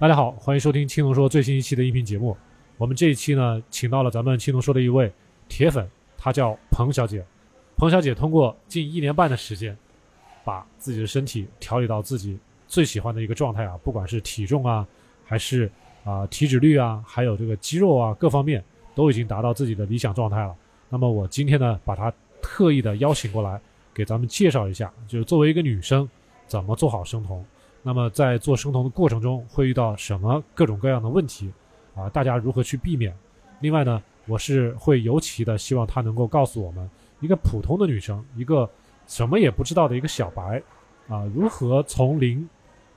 大家好，欢迎收听青龙说最新一期的音频节目。我们这一期呢，请到了咱们青龙说的一位铁粉，她叫彭小姐。彭小姐通过近一年半的时间，把自己的身体调理到自己最喜欢的一个状态啊，不管是体重啊，还是啊、体脂率啊，还有这个肌肉啊，各方面都已经达到自己的理想状态了。那么我今天呢，把她特意的邀请过来，给咱们介绍一下，就是作为一个女生，怎么做好生酮。那么在做生酮的过程中，会遇到什么各种各样的问题啊？大家如何去避免？另外呢，我是会尤其的希望她能够告诉我们，一个普通的女生，一个什么也不知道的一个小白啊，如何从零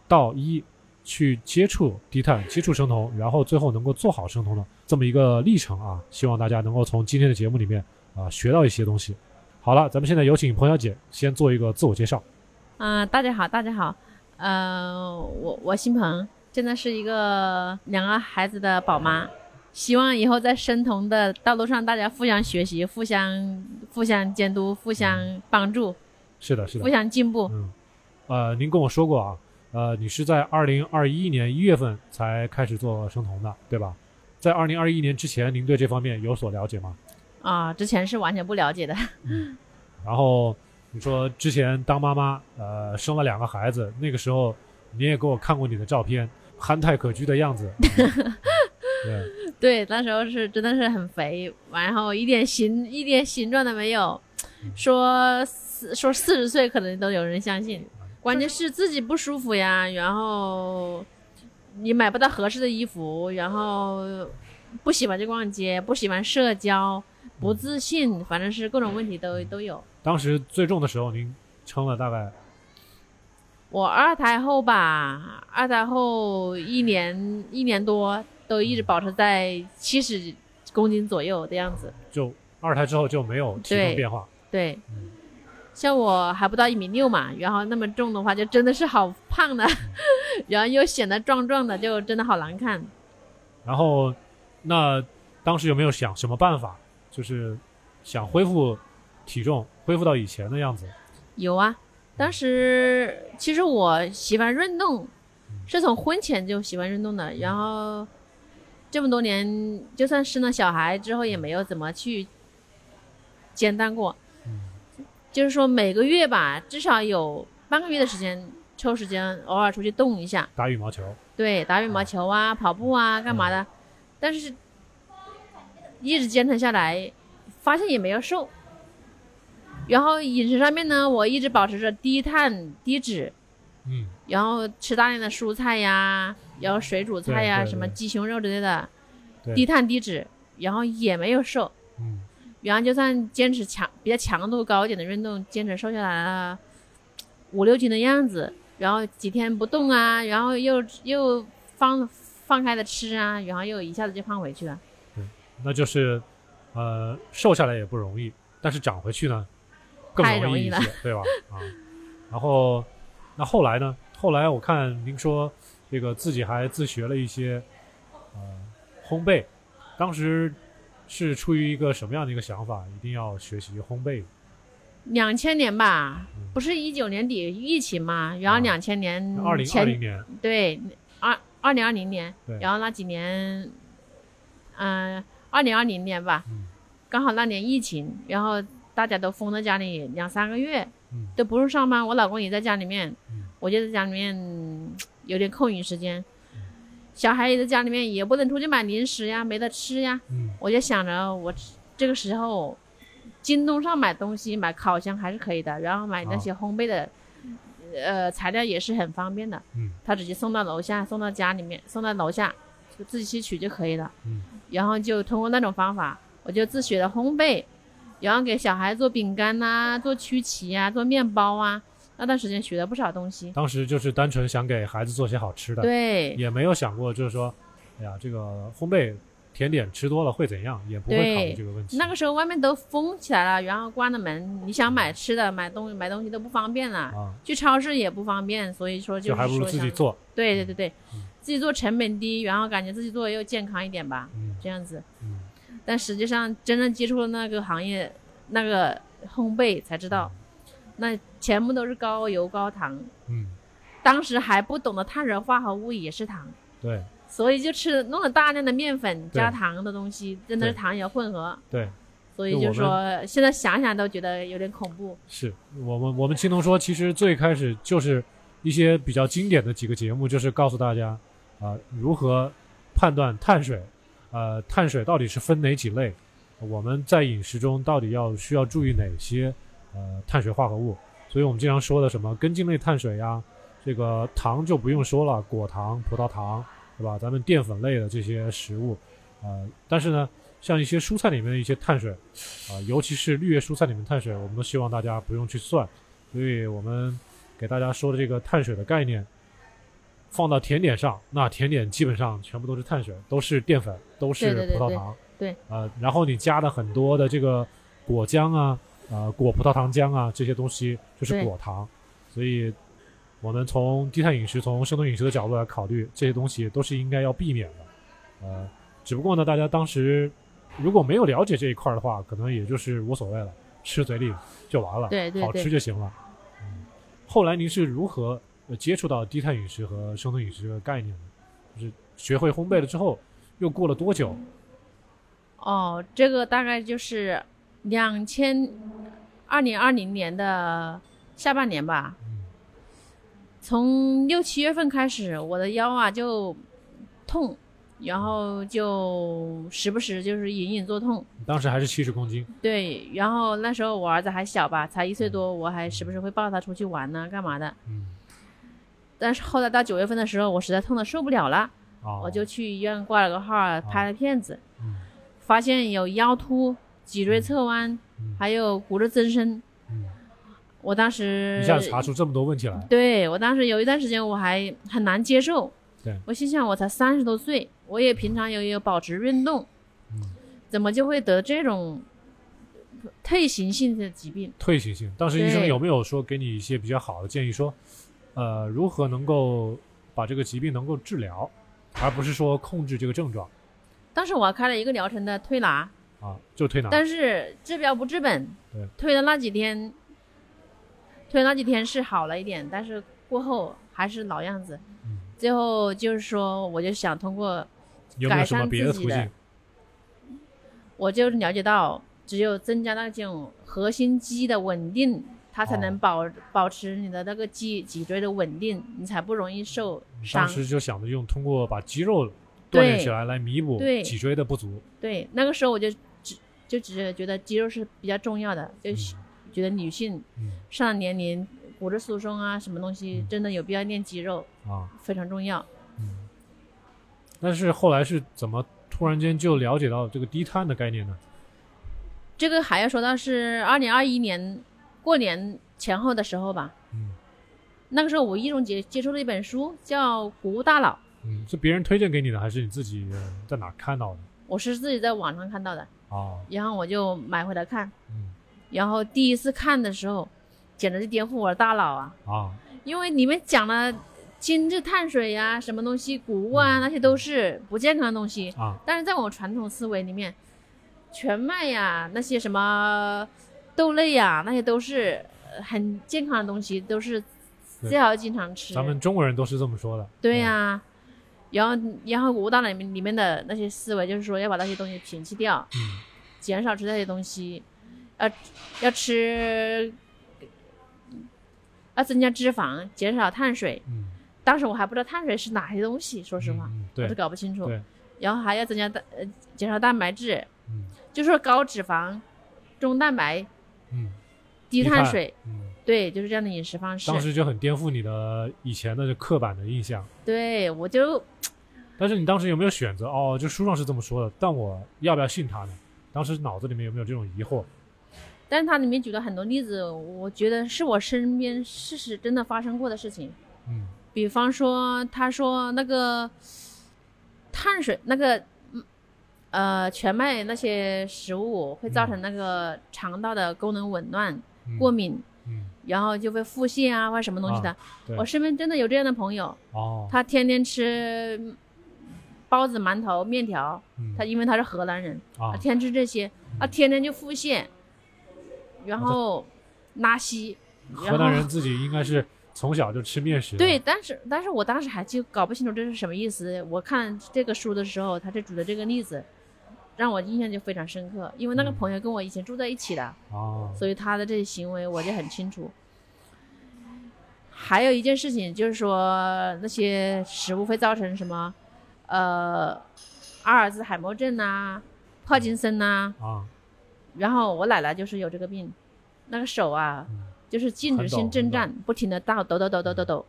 到一去接触低碳、接触生酮，然后最后能够做好生酮的这么一个历程啊！希望大家能够从今天的节目里面啊学到一些东西。好了，咱们现在有请彭小姐先做一个自我介绍。嗯、大家好，大家好，呃，我我姓彭，现在是一个两个孩子的宝妈，希望以后在生酮的道路上，大家互相学习，互相互相监督，互相帮助，是的，是的互，相进步。嗯，呃，您跟我说过啊，呃，你是在二零二一年一月份才开始做生酮的，对吧？在二零二一年之前，您对这方面有所了解吗？啊、之前是完全不了解的，然后你说之前当妈妈，呃，生了两个孩子，那个时候你也给我看过你的照片，憨态可掬的样子。嗯对，对，那时候是真的是很肥，然后一点形一点形状都没有，说四说四十岁可能都有人相信，关键是自己不舒服呀，然后你买不到合适的衣服，然后不喜欢去逛街，不喜欢社交，不自信，反正是各种问题都都有。当时最重的时候，您称了大概我二胎后吧，二胎后一年一年多都一直保持在七十公斤左右的样子。就二胎之后就没有体重变化。对嗯，像我还不到一米六嘛，然后那么重的话，就真的是好胖的，然后又显得壮壮的，就真的好难看。然后，那当时有没有想什么办法，就是想恢复体重，恢复到以前的样子？有啊，当时其实我喜欢运动，是从婚前就喜欢运动的，然后这么多年，就算生了小孩之后，也没有怎么去间断过。就是说每个月吧，至少有半个月的时间，抽时间偶尔出去动一下。打羽毛球，对，打羽毛球啊、跑步啊、干嘛的，但是一直坚持下来，发现也没有瘦。然后饮食上面呢，我一直保持着低碳低脂，嗯，然后吃大量的蔬菜呀，然后水煮菜呀，对对什么鸡胸肉之类的，对低碳低脂，然后也没有瘦。嗯，然后就算坚持强比较强度高一点的运动，坚持瘦下来了五六斤的样子，然后几天不动啊，然后又又放放开的吃啊，然后又一下子就胖回去了。那就是，呃，瘦下来也不容易，但是长回去呢，更太容易一些，对吧？啊，然后，那后来呢？后来我看您说这个自己还自学了一些，呃，烘焙，当时是出于一个什么样的一个想法，一定要学习烘焙？两千年吧嗯，不是一九年底疫情嘛，然后啊两千年二零二零年，对二二零二零年，然后那几年，嗯、二零二零年吧，嗯。刚好那年疫情，然后大家都封在家里两三个月，嗯。都不用上班，我老公也在家里面，嗯。我就在家里面嗯有点空余时间，小孩也在家里面，也不能出去买零食呀，没得吃呀，嗯。我就想着我这个时候，京东上买东西买烤箱还是可以的，然后买那些烘焙的，呃材料也是很方便的，嗯。他直接送到楼下，送到家里面，送到楼下，就自己去取就可以了。嗯。然后就通过那种方法，我就自学了烘焙，然后给小孩做饼干呐、做曲奇呀、做面包啊。那段时间学了不少东西。当时就是单纯想给孩子做些好吃的，对也没有想过就是说，哎呀，这个烘焙甜点吃多了会怎样，也不会考虑这个问题。那个时候外面都封起来了，然后关了门，你想买吃的、买东买东西都不方便了，啊，去超市也不方便，所以说就是还不如。自己做。对对对对，嗯自己做成本低，然后感觉自己做又健康一点吧，嗯这样子。嗯但实际上真正接触了那个行业，那个烘焙才知道，那全部都是高油高糖。嗯。当时还不懂得碳水化合物也是糖，对。所以就吃弄了大量的面粉加糖的东西，真的是糖油混合，对，所以就说现在想想都觉得有点恐怖。是我们我们青铜说，其实最开始就是一些比较经典的几个节目，就是告诉大家啊、如何判断碳水，呃，碳水到底是分哪几类，我们在饮食中到底要需要注意哪些呃碳水化合物。所以我们经常说的什么根茎类碳水呀，这个糖就不用说了，果糖、葡萄糖，对吧？咱们淀粉类的这些食物，呃，但是呢，像一些蔬菜里面的一些碳水，啊、尤其是绿叶蔬菜里面碳水，我们都希望大家不用去算。所以我们给大家说的这个碳水的概念，放到甜点上，那甜点基本上全部都是碳水，都是淀粉，都是葡萄糖。对呃，然后你加的很多的这个果浆啊，呃，果葡萄糖浆啊，这些东西就是果糖。所以，我们从低碳饮食、从生酮饮食的角度来考虑，这些东西都是应该要避免的。呃，只不过呢，大家当时如果没有了解这一块儿的话，可能也就是无所谓了，吃嘴里就完了，好对对对吃就行了。嗯，后来您是如何呃接触到低碳饮食和生酮饮食这个概念的？就是学会烘焙了之后，又过了多久？哦，这个大概就是两千二零二零年的下半年吧。嗯从六七月份开始，我的腰啊就痛，然后就时不时就是隐隐作痛。当时还是七十公斤，对，然后那时候我儿子还小吧，才一岁多，我还时不时会抱他出去玩呢，干嘛的。嗯，但是后来到九月份的时候，我实在痛的受不了了，哦，我就去医院挂了个号，拍了片子，嗯。发现有腰突、脊椎侧弯，嗯。还有骨质增生。嗯，我当时一下子查出这么多问题来，对我当时有一段时间我还很难接受，我心想我才三十多岁，我也平常也有保持运动，嗯，怎么就会得这种退行性的疾病？退行性。当时医生有没有说给你一些比较好的建议，说，呃，如何能够把这个疾病能够治疗，而不是说控制这个症状当时我还开了一个疗程的推拿，啊？就推拿，但是治标不治本对，推的那几天，推那几天是好了一点，但是过后还是老样子。嗯最后就是说，我就想通过改有没有什么善别的途径自己的？我就了解到，只有增加那种核心肌的稳定，它才哦能保、保持你的那个脊脊椎的稳定，你才不容易受伤当。时就想着用通过把肌肉锻炼起来来弥补对脊椎的不足。对，那个时候我就只就只是觉得肌肉是比较重要的，就是觉得女性嗯上了年龄骨质疏松啊，什么东西嗯真的有必要练肌肉，啊，非常重要。嗯。但是后来是怎么突然间就了解到这个低碳的概念呢？这个还要说到是二零二一年过年前后的时候吧，嗯那个时候无意中接接触了一本书，叫《谷物大佬》，嗯，是别人推荐给你的，还是你自己呃在哪看到的？我是自己在网上看到的，啊，然后我就买回来看，嗯然后第一次看的时候，简直就颠覆我的大脑啊！啊，因为里面讲了精致碳水呀、什么东西谷物啊，嗯那些都是不健康的东西。啊，但是在我传统思维里面，全麦呀、那些什么豆类呀、那些都是呃很健康的东西，都是最好经常吃。咱们中国人都是这么说的。对呀、然后然后我大脑里面里面的那些思维就是说要把那些东西摒弃掉，嗯减少吃那些东西，要要吃，要增加脂肪，减少碳水。嗯，当时我还不知道碳水是哪些东西，说实话，嗯，我都，搞不清楚对。然后还要增加蛋呃减少蛋白质，嗯就是高脂肪、中蛋白、嗯低低碳碳水，嗯，对，就是这样的饮食方式当。时就很颠覆你的以前的刻板的印象。对我就 但是你当时有没有选择？哦，就书上是这么说的，但我要不要信他呢？当时脑子里面有没有这种疑惑？但是它里面举了很多例子，我觉得是我身边事实真的发生过的事情。嗯比方说，他说那个碳水那个嗯呃全麦那些食物会造成那个肠道的功能紊乱、嗯过敏，嗯，然后就会腹泻啊或者什么东西的。对。我身边真的有这样的朋友，哦，他天天吃包子、馒头、面条，嗯。他因为他是河南人，啊。他天天吃这些，他天天就腹泻，然后拉稀，河南人自己应该是从小就吃面食。对，但是但是我当时还就搞不清楚这是什么意思。我看这个书的时候，他就举的这个例子，让我印象就非常深刻。因为那个嗯朋友跟我以前住在一起的，啊，所以他的这些行为我就很清楚。还有一件事情就是说，那些食物会造成什么，呃，阿尔兹海默症呐、帕金森呐、啊，然后我奶奶就是有这个病，那个手啊，嗯就是禁止性震颤，不停的抖抖抖抖抖抖抖。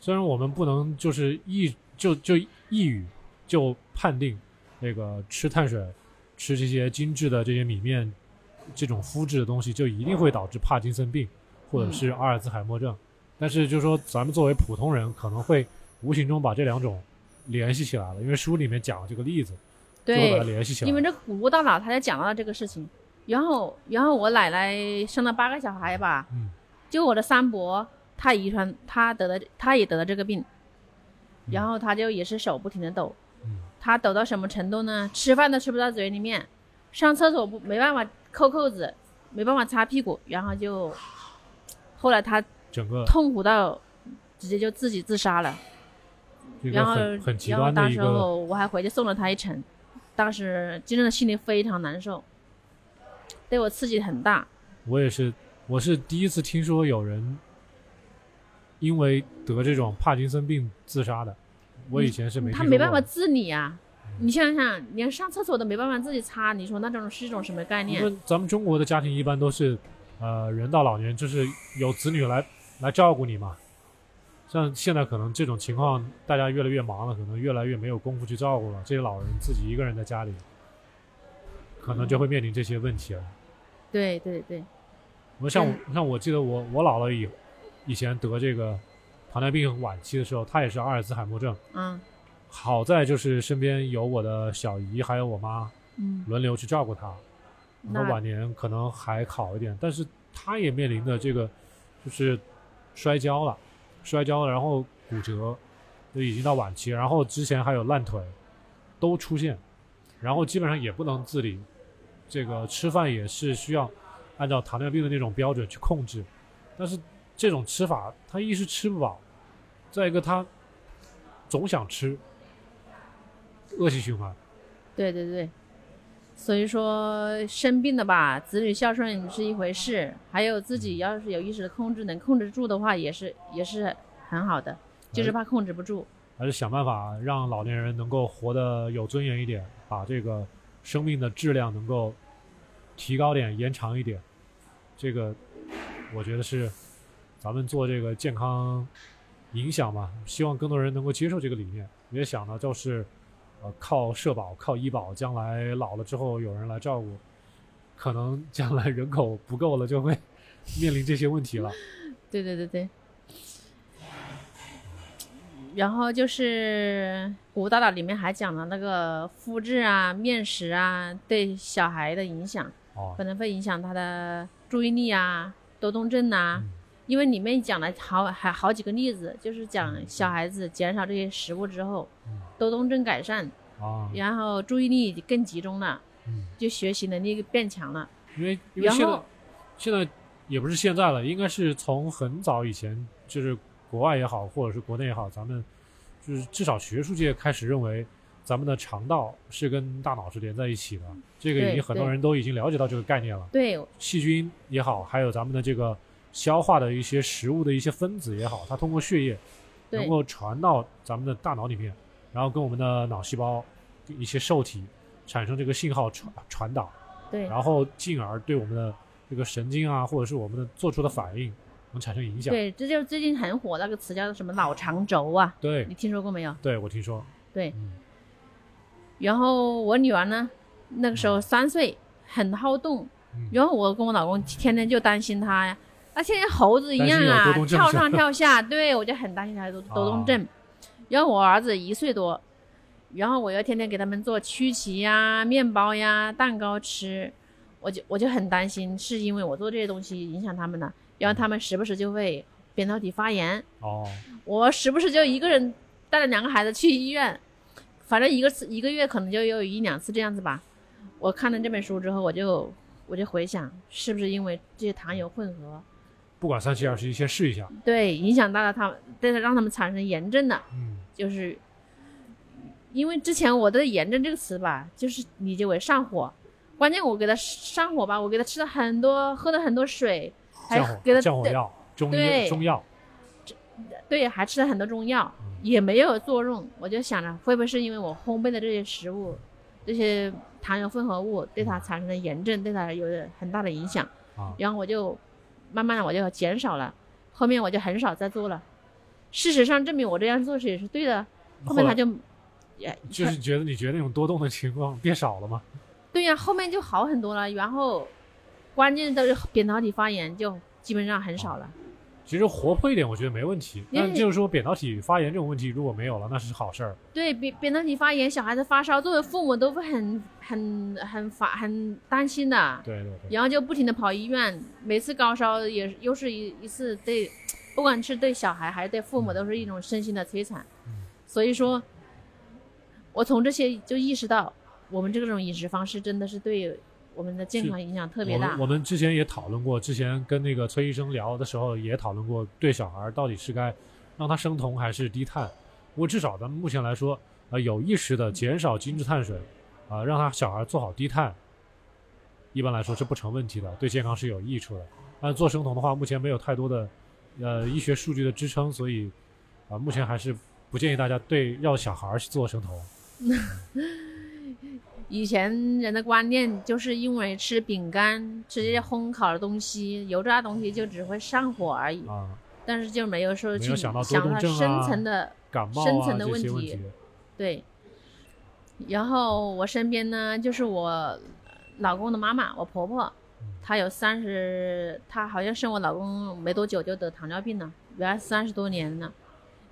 虽然我们不能就是一就就一语就判定那个吃碳水、吃这些精致的这些米面这种麸质的东西就一定会导致帕金森病或者是阿尔兹海默症，但是就是说咱们作为普通人可能会无形中把这两种联系起来了，因为书里面讲了这个例子，就把它对，联系起来。因为这个古古大佬他就讲到了这个事情，然后然后我奶奶生了八个小孩吧，嗯就我的三伯，他遗传他得了，他也得了这个病，嗯。然后他就也是手不停的抖，嗯他抖到什么程度呢？吃饭都吃不到嘴里面，上厕所不没办法扣扣子，没办法擦屁股，然后就后来他整个痛苦到直接就自己自杀了。然后然后当时我还回去送了他一程，当时真的心里非常难受，对我刺激很大。我也是，我是第一次听说有人因为得这种帕金森病自杀的。我以前是没他没办法自理啊！你想想，连上厕所都没办法自己擦，你说那种是一种什么概因念？为咱们中国的家庭一般都是，呃，人到老年就是有子女来来照顾你嘛。像现在可能这种情况，大家越来越忙了，可能越来越没有功夫去照顾了。这些老人自己一个人在家里，可能就会面临这些问题了。对对对，我像嗯我像我记得我我姥姥以以前得这个糖尿病晚期的时候，她也是阿尔兹海默症。嗯好在就是身边有我的小姨还有我妈嗯，轮流去照顾她，那那晚年可能还好一点，但是她也面临的这个就是摔跤了，摔跤了，然后骨折，就已经到晚期，然后之前还有烂腿，都出现，然后基本上也不能自理，这个吃饭也是需要按照糖尿病的那种标准去控制，但是这种吃法，他一是吃不饱，再一个他总想吃，恶性循环。对对对。所以说生病的吧，子女孝顺是一回事，还有自己要是有意识的控制，能控制住的话，也是也是很好的，就是怕控制不住。还是想办法让老年人能够活得有尊严一点，把这个生命的质量能够提高点、延长一点。这个我觉得是咱们做这个健康影响嘛，希望更多人能够接受这个理念。也想呢，就是呃靠社保、靠医保，将来老了之后有人来照顾，可能将来人口不够了，就会 面临这些问题了。对对对对。然后就是《古大大》里面还讲了那个肤质啊、面食啊对小孩的影响，哦，可能会影响他的注意力啊、多动症啊。嗯因为里面讲了好还好几个例子，就是讲小孩子减少这些食物之后，嗯多动症改善，啊，然后注意力更集中了，嗯。就学习能力变强了。因为因为现在现在也不是现在了，应该是从很早以前，就是国外也好，或者是国内也好，咱们就是至少学术界开始认为咱们的肠道是跟大脑是连在一起的，这个已经很多人都已经了解到这个概念了。对细菌也好，还有咱们的这个消化的一些食物的一些分子也好，它通过血液能够传到咱们的大脑里面，然后跟我们的脑细胞一些受体产生这个信号传传导。对。然后进而对我们的这个神经啊，或者是我们的做出的反应能产生影响。对，这就是最近很火那个词叫做什么脑肠轴啊，对。你听说过没有？对我听说，对，嗯。然后我女儿呢，那个时候三岁，很好动，嗯。然后我跟我老公天天就担心她呀，那现在猴子一样啊跳上跳下，对我就很担心他有多多动症。然后我儿子一岁多，然后我要天天给他们做曲奇呀、面包呀、蛋糕吃，我就我就很担心，是因为我做这些东西影响他们了，然后他们时不时就会扁桃体发炎，哦，我时不时就一个人带着两个孩子去医院，反正一个次一个月可能就有一两次这样子吧。我看了这本书之后，我就我就回想，是不是因为这些糖油混合，不管三七二十一，先试一下。对，影响到了他们，对他让他们产生炎症了，嗯就是因为之前我对炎症这个词吧，就是理解为上火，关键我给他上火吧，我给他吃了很多，喝了很多水，还给他火降火药、中医对中药，对，还吃了很多中药，嗯也没有作用。我就想着，会不会是因为我烘焙的这些食物，这些糖油混合物对它产生了炎症，对它有很大的影响。啊然后我就慢慢的我就减少了，后面我就很少再做了。事实上证明我这样做是也是对的，后面他就，也就是觉得你觉得那种多动的情况变少了吗？对呀、后面就好很多了。然后关键都是扁桃体发炎就基本上很少了。其实活泼一点，我觉得没问题。但就是说扁桃体发炎这种问题如果没有了，那是好事儿。对扁扁桃体发炎，小孩子发烧，作为父母都会很很很烦很担心的，对对对，然后就不停的跑医院，每次高烧也又是一一次对，不管是对小孩还是对父母，都是一种身心的摧残。嗯所以说，我从这些就意识到，我们这种饮食方式真的是对我们的健康影响特别大我们。之前也讨论过，之前跟那个崔医生聊的时候也讨论过，对小孩到底是该让他生酮还是低碳。不过至少咱们目前来说，呃，有意识的减少精致碳水，啊、让他小孩做好低碳，一般来说是不成问题的，对健康是有益处的。但做生酮的话，目前没有太多的呃医学数据的支撑，所以啊、目前还是不建议大家对让小孩去做生酮。以前人的观念就是因为吃饼干、吃这些烘烤的东西、油炸东西就只会上火而已，啊，但是就没有说去想到深层的感冒啊深层的问题问题，对。然后我身边呢，就是我老公的妈妈，我婆婆，她有三十，她好像生我老公没多久就得糖尿病了，原来三十多年了，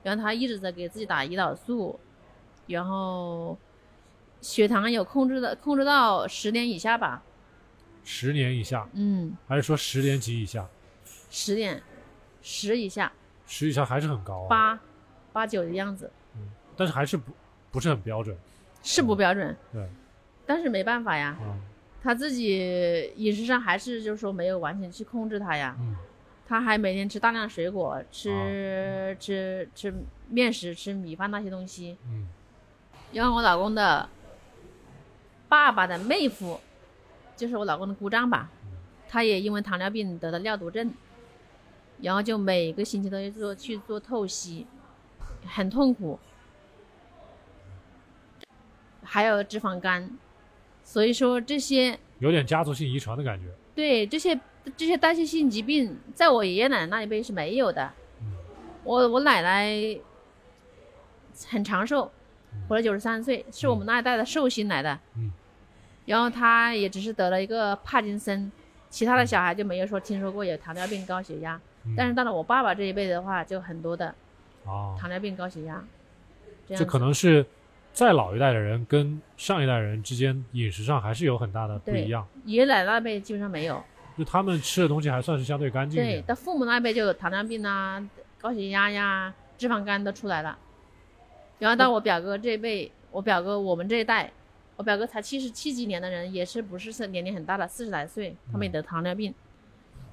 然后她一直在给自己打胰岛素，然后血糖有控制的控制到十点以下吧，十年以下，嗯，还是说十年级以下？十点十以下，十以下还是很高、啊，八八九的样子，嗯但是还是不不是很标准。是不标准，对，但是没办法呀，嗯他自己饮食上还是就是说没有完全去控制他呀，嗯。他还每天吃大量水果，吃、哦吃吃面食、吃米饭那些东西。嗯。因为我老公的爸爸的妹夫，就是我老公的姑丈吧，他也因为糖尿病得了尿毒症，然后就每个星期都要做去做透析，很痛苦，还有脂肪肝，所以说这些有点家族性遗传的感觉。对这些这些代谢性疾病，在我爷爷奶奶那一辈是没有的。嗯我我奶奶很长寿，活了九十三岁，是我们那一代的寿星来的。嗯然后他也只是得了一个帕金森，其他的小孩就没有说听说过有糖尿病、高血压。嗯但是到了我爸爸这一辈的话，就很多的啊，糖尿病、高血压。这这可能是再老一代的人跟上一代人之间饮食上还是有很大的不一样，爷爷奶奶那辈基本上没有。就他们吃的东西还算是相对干净一对，点。到父母那辈就有糖尿病啊、高血压呀、脂肪肝都出来了。然后到我表哥这一辈，我表哥我们这一代，我表哥才七十七几年的人，也是不是是年龄很大了，四十来岁，他们也得糖尿病，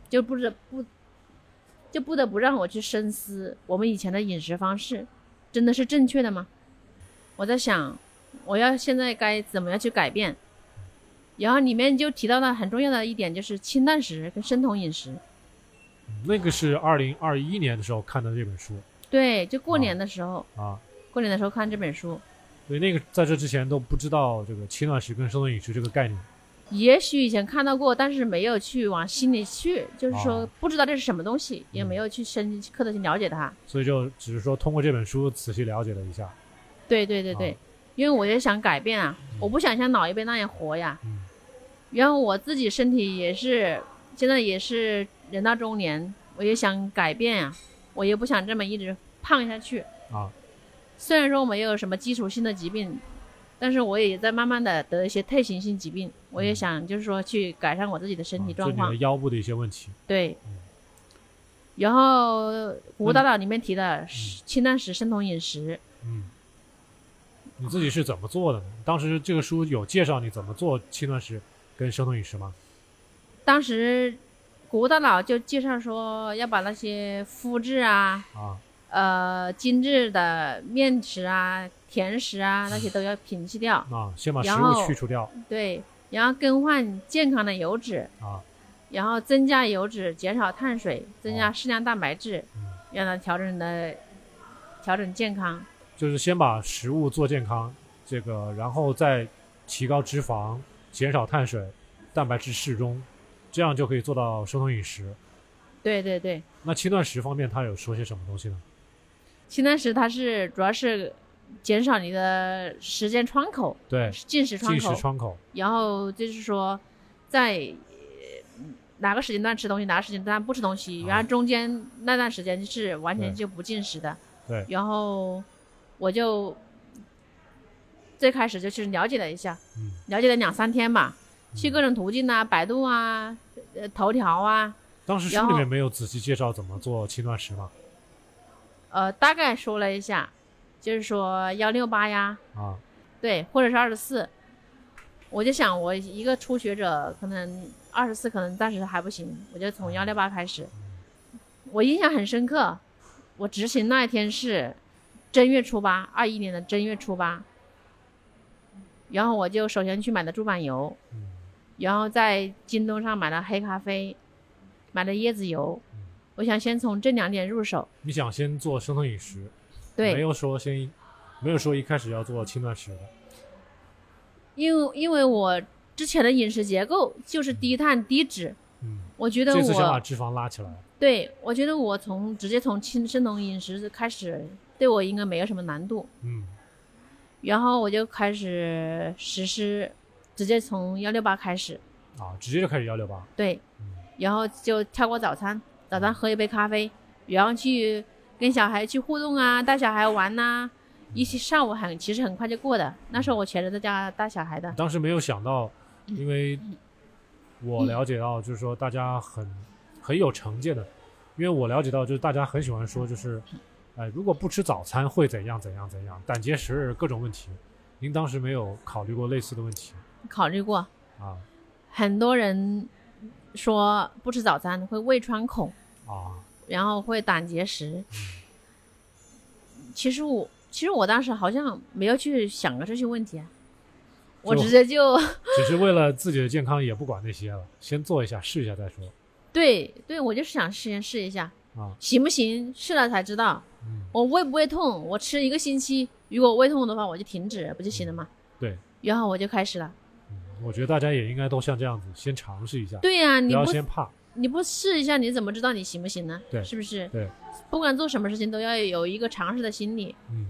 就不得不就不得不让我去深思，我们以前的饮食方式真的是正确的吗？我在想，我要现在该怎么样去改变？然后里面就提到了很重要的一点，就是清淡食跟生酮饮食。那个是二零二一年的时候看的这本书对，就过哦年的时候，啊，过年的时候看这本书，对，那个在这之前都不知道这个轻断食跟生酮饮食这个概念。也许以前看到过，但是没有去往心里去，就是说哦不知道这是什么东西，也没有去深刻的去了解它。所以就只是说通过这本书仔细了解了一下。对对对对，哦因为我也想改变啊，我不想像老一辈那样活呀。嗯然后我自己身体也是，现在也是人到中年，我也想改变呀，我也不想这么一直胖下去。啊，虽然说我没有什么基础性的疾病，但是我也在慢慢的得一些退行性疾病，我也想就是说去改善我自己的身体状况啊就你的。腰部的一些问题。对嗯。然后古物大佬里面提的是清淡食、生酮饮食，嗯，你自己是怎么做的呢？当时这个书有介绍你怎么做轻断食跟生酮饮食吗？当时谷物大佬就介绍说要把那些麸质啊、啊，呃精致的面食啊、甜食啊那些都要摒弃掉，啊，先把食物去除掉对，然后更换健康的油脂，啊，然后增加油脂，减少碳水，增加哦适量蛋白质，嗯让它调整的调整健康。就是先把食物做健康，这个然后再提高脂肪，减少碳水，蛋白质适中，这样就可以做到生酮饮食。对对对，那轻断食方面，他有说些什么东西呢？轻断食它是主要是减少你的时间窗口，对，进食窗进食口，窗口然后就是说在呃哪个时间段吃东西，哪个时间段不吃东西，啊然后中间那段时间是完全就不进食的。对然后我就最开始就去了解了一下，嗯了解了两三天吧，去嗯各种途径啊，百度啊，呃，头条啊，当时书里面没有仔细介绍怎么做轻断食嘛？呃，大概说了一下，就是说幺六八呀，啊，对，或者是二十四。我就想，我一个初学者，可能二十四可能暂时还不行，我就从幺六八开始。我印象很深刻，我执行那一天是正月初八，二一年的正月初八。然后我就首先去买的猪板油，嗯然后在京东上买了黑咖啡，买了椰子油。我想先从这两点入手。你想先做生酮饮食，对，没有说先，没有说一开始要做轻断食的。因为因为我之前的饮食结构就是低碳低脂，嗯，我觉得这次想把脂肪拉起来。对我觉得我从直接从轻生酮饮食开始，对我应该没有什么难度。嗯然后我就开始实施，直接从幺六八开始，啊，直接就开始幺六八。对嗯，然后就跳过早餐，早上喝一杯咖啡，然后去跟小孩去互动啊，带小孩玩呐、一起上午很其实很快就过的，那时候我全职在家带小孩的，当时没有想到，嗯因为我了解到，就是说大家很很有成见的，因为我了解到，就是大家很喜欢说，就是，哎，如果不吃早餐会怎样怎样怎样，胆结石各种问题。您当时没有考虑过类似的问题？考虑过，啊。很多人说不吃早餐会胃穿孔，啊？然后会胆结石。其实我其实我当时好像没有去想过这些问题啊，我直接就 只是为了自己的健康，也不管那些了，先做一下试一下再说对对，我就是想试先试一下，啊。行不行？试了才知道。嗯，我胃不胃痛？我吃一个星期，如果胃痛的话，我就停止，不就行了吗？对，然后我就开始了。嗯，我觉得大家也应该都像这样子，先尝试一下，对呀、不你不要先怕。你不试一下，你怎么知道你行不行呢？对是不是？对，不管做什么事情都要有一个尝试的心理，嗯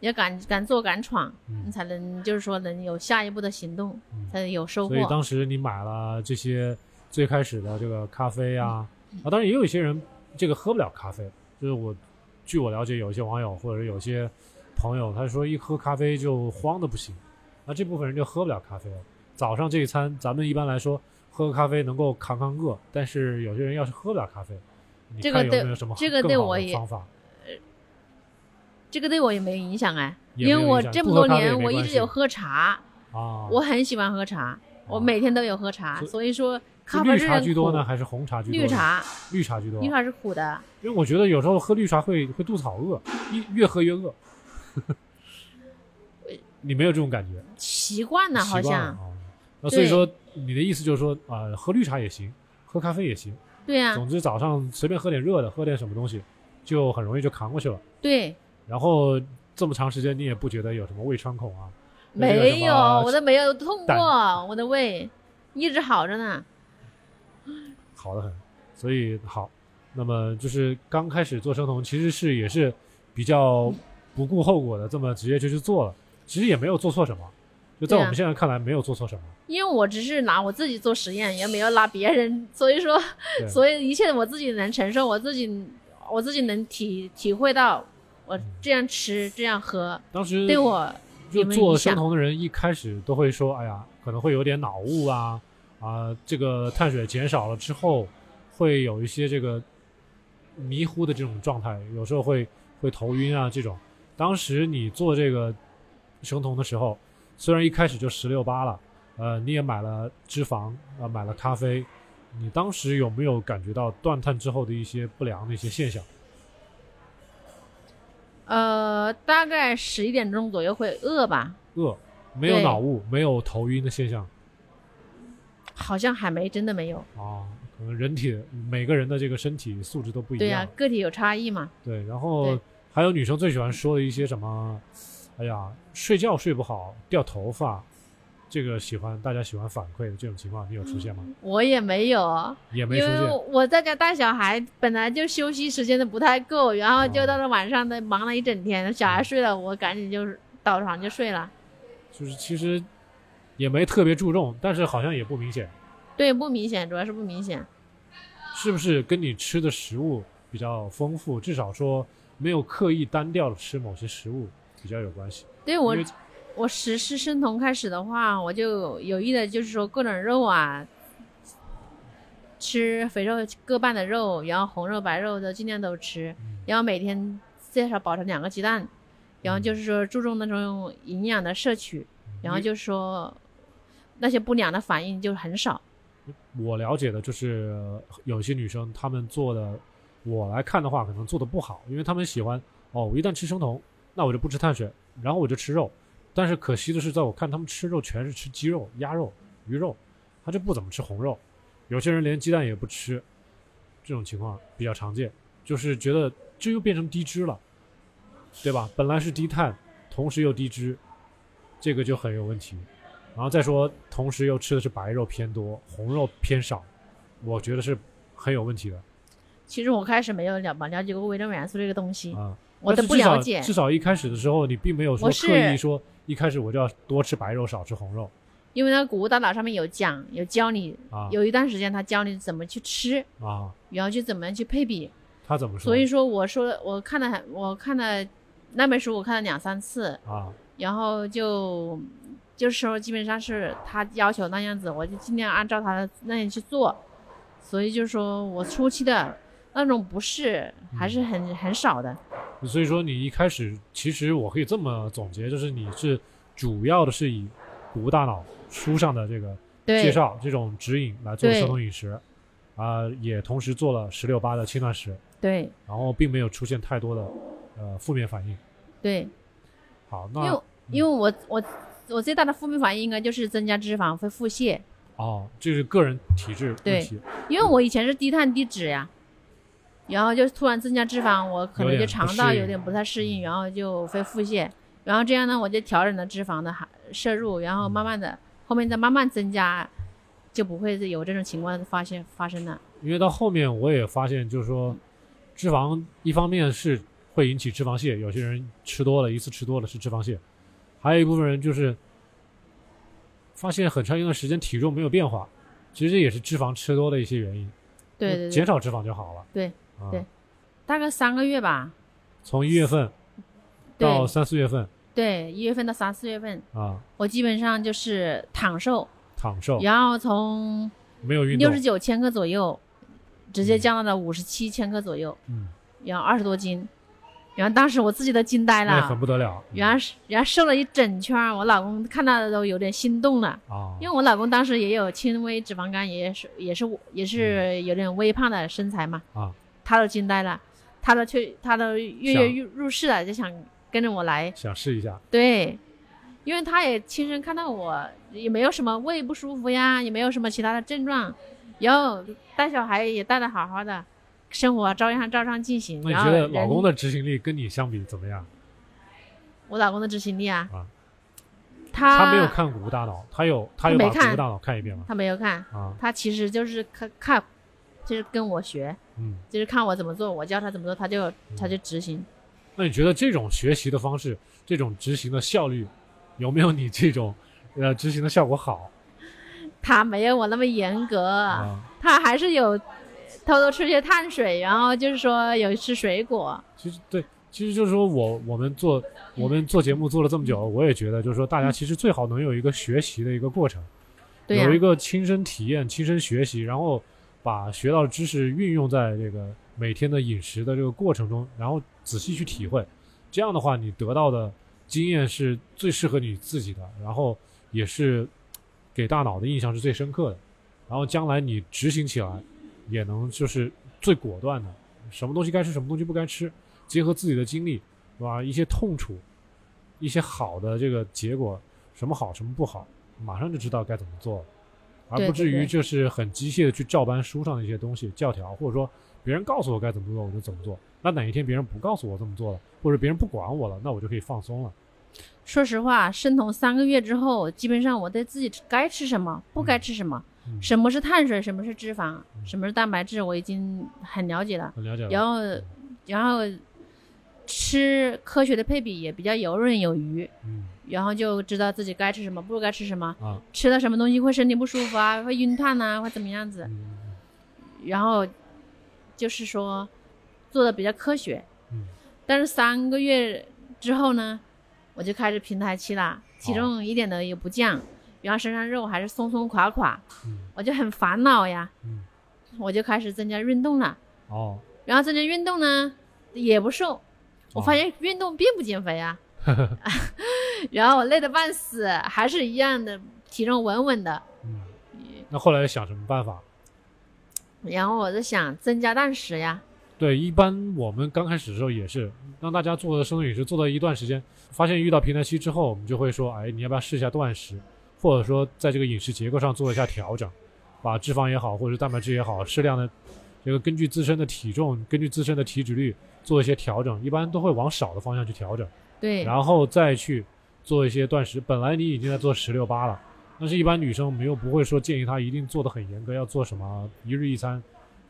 要敢敢做敢闯，你嗯才能就是说能有下一步的行动，嗯。才能有收获所以。当时你买了这些最开始的这个咖啡啊，嗯啊，当然也有一些人这个喝不了咖啡，就是我据我了解，有一些网友或者有些朋友，他说一喝咖啡就慌的不行，那这部分人就喝不了咖啡了。早上这一餐，咱们一般来说喝个咖啡能够扛扛饿，但是有些人要是喝不了咖啡，你这个对看有没有什么这个对我也的方法？这个对我也没影响哎，因为我这么多年我一直有喝茶，啊，我很喜欢喝茶，我啊每天都有喝茶，所所以说绿茶咖啡是很苦居多呢，还是红茶居多？绿，茶，绿茶居多。绿茶是苦的，因为我觉得有时候喝绿茶会会肚子好饿，一越喝越饿。你没有这种感觉？习惯了习惯了好像，啊。那所以说，你的意思就是说啊、喝绿茶也行，喝咖啡也行，对呀、总之早上随便喝点热的，喝点什么东西，就很容易就扛过去了。对，然后这么长时间，你也不觉得有什么胃穿孔啊？没有，我的都没有痛过，我的胃一直好着呢。好的很。所以好，那么就是刚开始做生酮，其实是也是比较不顾后果的，这么直接就去做了。其实也没有做错什么，就在我们现在看来没有做错什么。因为我只是拿我自己做实验，也没有拿别人，所以说，所以一切我自己能承受，我自己我自己能体体会到，我这样吃这样喝当时对我就做生酮的人一开始都会说，哎呀，可能会有点脑雾啊啊，这个碳水减少了之后，会有一些这个迷糊的这种状态，有时候会会头晕啊这种。当时你做这个生酮的时候，虽然一开始就十六八了，呃，你也买了脂肪啊、买了咖啡，你当时有没有感觉到断碳之后的一些不良的一些现象？呃，大概十一点钟左右会饿吧，饿，没有脑雾，没有头晕的现象好像还没，真的没有。啊。可能人体每个人的这个身体素质都不一样对呀、样。个体有差异嘛。对，然后还有女生最喜欢说的一些什么，哎呀，睡觉睡不好，掉头发，这个喜欢大家喜欢反馈的这种情况，你有出现吗？我也没有，也没出现。我在家带小孩，本来就休息时间都不太够，然后就到了晚上的忙了一整天，小孩睡了，我赶紧就是倒床就睡了。就是其实也没特别注重，但是好像也不明显，对，不明显，主要是不明显。是不是跟你吃的食物比较丰富，至少说没有刻意单调的吃某些食物比较有关系？对我我实施生酮开始的话，我就有意的就是说各种肉啊，吃肥肉各半的肉，然后红肉白肉的尽量都吃，嗯然后每天最少保持两个鸡蛋，然后就是说注重那种营养的摄取，然后就是说那些不良的反应就很少。我了解的就是呃有些女生她们做的，我来看的话可能做的不好，因为她们喜欢哦，我一旦吃生酮，那我就不吃碳水，然后我就吃肉。但是可惜的是，在我看他们吃肉全是吃鸡肉、鸭肉、鱼肉，他就不怎么吃红肉。有些人连鸡蛋也不吃，这种情况比较常见，就是觉得这又变成低脂了，对吧？本来是低碳，同时又低脂，这个就很有问题。然后再说，同时又吃的是白肉偏多，红肉偏少，我觉得是很有问题的其实我开始没有了了解过微量元素这个东西，啊。我都但是至少不了解。至少一开始的时候，你并没有说刻意说一开始我就要多吃白肉，少吃红肉因为那个谷物大脑上面有讲，有教你，啊有一段时间他教你怎么去吃，啊。然后去怎么样去配比。他怎么说？所以说，我说我看了很，我看了那本书，我看了两三次，啊，然后就就是说，基本上是他要求那样子，我就尽量按照他的那样去做。所以就是说我初期的那种不适还是很很少的。所以说你一开始其实我可以这么总结，就是你是主要的是以谷物大脑书上的这个介绍这种指引来做生酮饮食，啊、也同时做了十六八的轻断食，对。然后并没有出现太多的呃负面反应。对，好，那因为那因为我我我最大的负面反应应该就是增加脂肪会腹泻，哦，这是个人体质问对。题，因为我以前是低碳低脂呀，然后就突然增加脂肪，我可能就肠道有点不太适应，然后就会腹泻，然后这样呢，我就调整了脂肪的含摄入，然后慢慢的后面再慢慢增加，就不会有这种情况发现发生了。因为到后面我也发现，就是说脂肪一方面是会引起脂肪泻，有些人吃多了，一次吃多了是脂肪泻，还有一部分人就是发现很长一段时间体重没有变化，其实这也是脂肪吃多的一些原因。对对对，减少脂肪就好了。对啊，对大概三个月吧，从一月份到三四月份对，一月份到三四月份，啊，我基本上就是躺瘦，躺瘦。然后从没有运动。六十，九千克左右，直接降到了五十七千克左右。嗯，然后二十多斤，然后当时我自己都惊呆那也很，不得了。嗯。然后是然后瘦了一整圈，我老公看到的都有点心动了，啊，因为我老公当时也有轻微脂肪肝，也是也是也是有点微胖的身材嘛，啊，他都惊呆了，他都去他都跃跃欲入市了，就想跟着我来，想试一下，对，因为他也亲身看到我也没有什么胃不舒服呀，也没有什么其他的症状，然后带小孩也带的好好的，生活照样照常进行。那你觉得老公的执行力跟你相比怎么样？我老公的执行力啊，啊他他没有看《谷物大脑》，他有他有把《他没看谷物大脑》看一遍吗？他没有看，啊，他其实就是看看，就是跟我学，嗯，就是看我怎么做，我教他怎么做，他就他就执行。那你觉得这种学习的方式，这种执行的效率，有没有你这种 呃执行的效果好他没有我那么严格，啊？他还是有偷偷吃些碳水，然后就是说有吃水果。其实对，其实就是说我我们做我们做节目做了这么久，我也觉得就是说大家其实最好能有一个学习的一个过程，有一个亲身体验、亲身学习，然后把学到的知识运用在这个每天的饮食的这个过程中，然后仔细去体会。这样的话，你得到的经验是最适合你自己的，然后也是给大脑的印象是最深刻的。然后将来你执行起来也能就是最果断的，什么东西该吃，什么东西不该吃，结合自己的经历，是吧？一些痛楚，一些好的这个结果，什么好，什么不好，马上就知道该怎么做了，而不至于就是很机械的去照搬书上的一些东西教条，或者说别人告诉我该怎么做我就怎么做。那哪一天别人不告诉我这么做了，或者别人不管我了，那我就可以放松了。说实话，生酮三个月之后，基本上我对自己该吃什么，不该吃什么，嗯什么是碳水，什么是脂肪，什么是蛋白质，我已经很了解了。很了解了。然后，然后吃科学的配比也比较游刃有余，嗯。然后就知道自己该吃什么，不该吃什么，啊。吃了什么东西会身体不舒服啊，会晕碳呐、会怎么样子。嗯。然后就是说做的比较科学，嗯。但是三个月之后呢，我就开始平台期了，体重一点都也不降，然后身上肉还是松松垮垮，嗯。我就很烦恼呀，嗯。我就开始增加运动了，哦。然后增加运动呢也不瘦，我哦发现运动并不减肥啊，然后我累得半死，还是一样的体重稳稳的，嗯，那后来想什么办法？然后我就想增加断食呀，对，一般我们刚开始的时候也是让大家做的生酮饮食做到一段时间，发现遇到平台期之后，我们就会说，哎，你要不要试一下断食，或者说在这个饮食结构上做一下调整，把脂肪也好，或者是蛋白质也好，适量的这个根据自身的体重，根据自身的体脂率做一些调整，一般都会往少的方向去调整，对，然后再去做一些断食。本来你已经在做十六八了，但是一般女生没有不会说建议她一定做的很严格，要做什么一日一餐，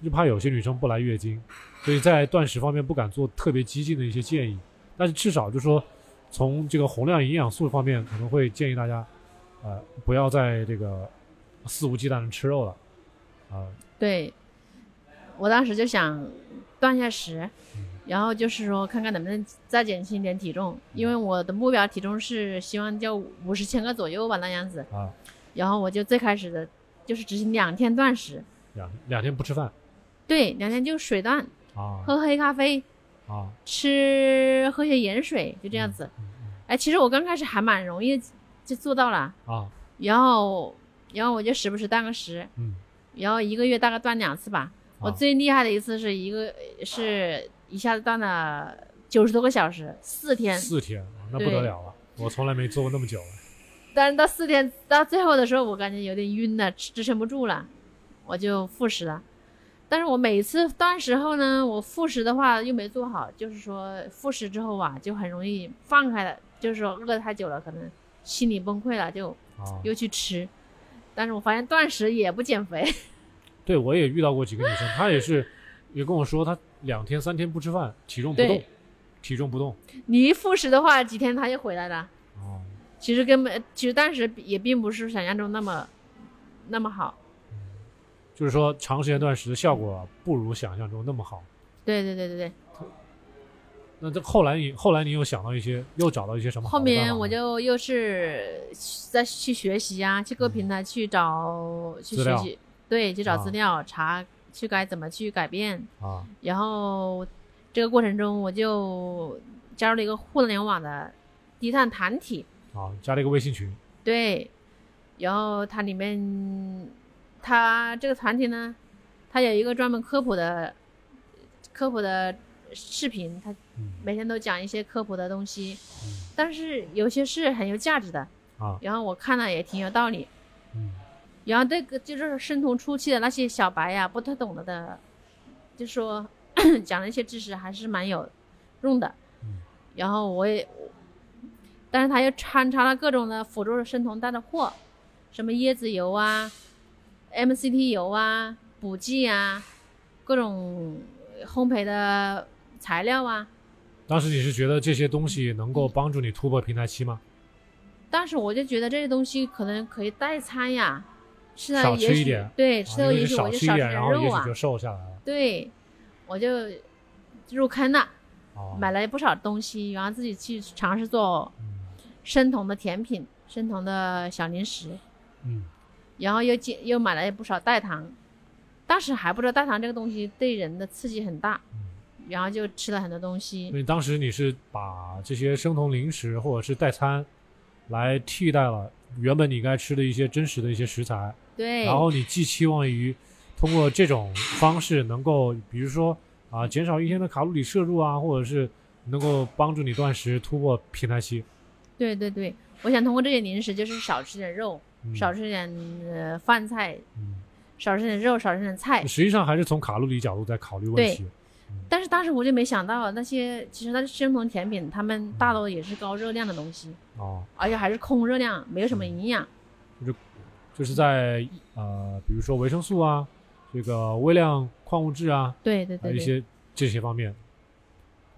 就怕有些女生不来月经，所以在断食方面不敢做特别激进的一些建议。但是至少就说从这个宏量营养素方面，可能会建议大家，呃，不要在这个肆无忌惮的吃肉了，啊、对，我当时就想断下食，嗯然后就是说看看能不能再减轻一点体重，因为我的目标体重是希望就五十千克左右吧那样子。啊，然后我就最开始的就是执行两天断食，两两天不吃饭。对，两天就水断，啊。喝黑咖啡，啊，吃喝些盐水，就这样子。嗯哎，其实我刚开始还蛮容易就做到了，啊。然后然后我就时不时断个食，嗯。然后一个月大概断两次吧。我啊最厉害的一次是一个是一下子断了九十多个小时，四天。四天，那不得了啊，我从来没做过那么久。但是到四天到最后的时候，我感觉有点晕了，支支撑不住了，我就复食了。但是我每次断食后呢，我复食的话又没做好，就是说复食之后啊，就很容易放开了，就是说饿得太久了，可能心理崩溃了，就啊，又去吃。但是我发现断食也不减肥，对我也遇到过几个女生，她也是也跟我说，她两天三天不吃饭，体重不动，体重不动。你一复食的话，几天它就回来了。哦，其实根本其实当时也并不是想象中那么那么好。就是说长时间断食的效果不如想象中那么好。对对对对对，那这后来你后来你又想到一些，又找到一些什么后？面我就又是再去学习啊，去各平台去找去学习，对，去找啊资料、查去该怎么去改变。啊然后这个过程中，我就加入了一个互联网的低碳团体，啊，加了一个微信群对，然后它里面，它这个团体呢，它有一个专门科普的科普的视频，它嗯每天都讲一些科普的东西，嗯但是有些是很有价值的，啊然后我看了也挺有道理。嗯然后这个就是生酮初期的那些小白呀，不太懂得的，就说 讲了一些知识还是蛮有用的。嗯然后我也，但是他又穿插了各种的辅助生酮带的货，什么椰子油啊、MCT 油啊、补剂啊，各种烘焙的材料啊。当时你是觉得这些东西能够帮助你突破平台期吗？当时我就觉得这些东西可能可以代餐呀，吃了少吃一点对，啊吃了也许我就少吃一点，然后也点肉啊许就。瘦下来了。对，我就入坑了，哦，买了不少东西，然后自己去尝试做嗯生酮的甜品、生酮的小零食，嗯然后又进又买了不少代糖。当时还不知道代糖这个东西对人的刺激很大，嗯。然后就吃了很多东西。所以当时你是把这些生酮零食或者是代餐来替代了原本你该吃的一些真实的一些食材，对，然后你寄期望于通过这种方式能够，比如说啊，减少一天的卡路里摄入啊，或者是能够帮助你断食突破平台期。对对对，我想通过这些零食，就是少吃点肉，嗯少吃点呃饭菜，嗯，少吃点肉，少吃点菜。实际上还是从卡路里角度在考虑问题。但是当时我就没想到，那些其实那些生酮甜品，他们大多也是高热量的东西，哦，而且还是空热量，没有什么营养。就是在呃，比如说维生素啊，这个微量矿物质啊，对对对对。还有一些这些方面。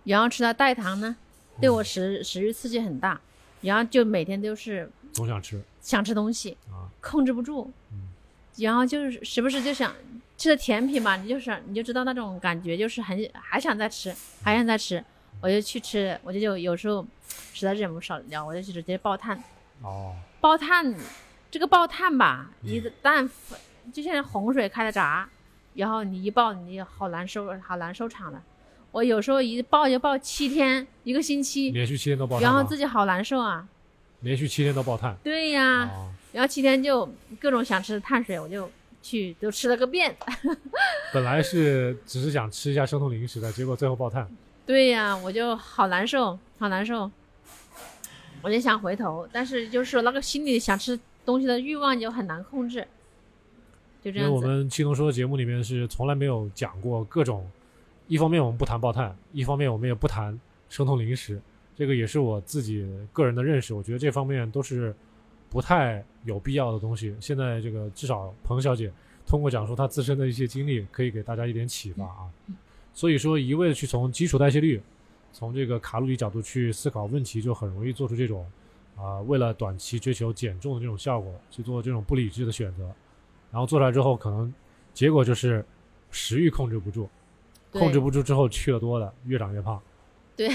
然后吃它代糖呢，对我嗯食食欲刺激很大，然后就每天都是总想吃想吃东西，啊，控制不住，嗯然后就是时不时就想吃的甜品嘛，你就是你就知道那种感觉，就是很还想再吃，还想再吃，我就去吃，我就就有时候实在忍不少了，我就去直接爆碳，哦，爆碳，这个爆碳吧，一旦就像洪水开了闸，然后你一爆，你好难收，好难收场的。我有时候一爆就爆七天，一个星期，连续七天都爆碳然后自己好难受啊。连续七天都爆碳。对呀、哦，然后七天就各种想吃的碳水，我就去都吃了个遍。本来是只是想吃一下生酮零食的，结果最后爆碳。对呀、我就好难受，好难受。我就想回头，但是就是说那个心里想吃东西的欲望就很难控制，就这样因为我。们七龙说节目里面是从来没有讲过各种，一方面我们不谈爆碳，一方面我们也不谈生酮零食，这个也是我自己个人的认识。我觉得这方面都是不太有必要的东西。现在这个至少彭小姐通过讲述她自身的一些经历，可以给大家一点启发啊。所以说，一味的去从基础代谢率，从这个卡路里角度去思考问题，就很容易做出这种啊、为了短期追求减重的这种效果，去做这种不理智的选择。然后做出来之后，可能结果就是食欲控制不住，控制不住之后去的多的越长越胖。对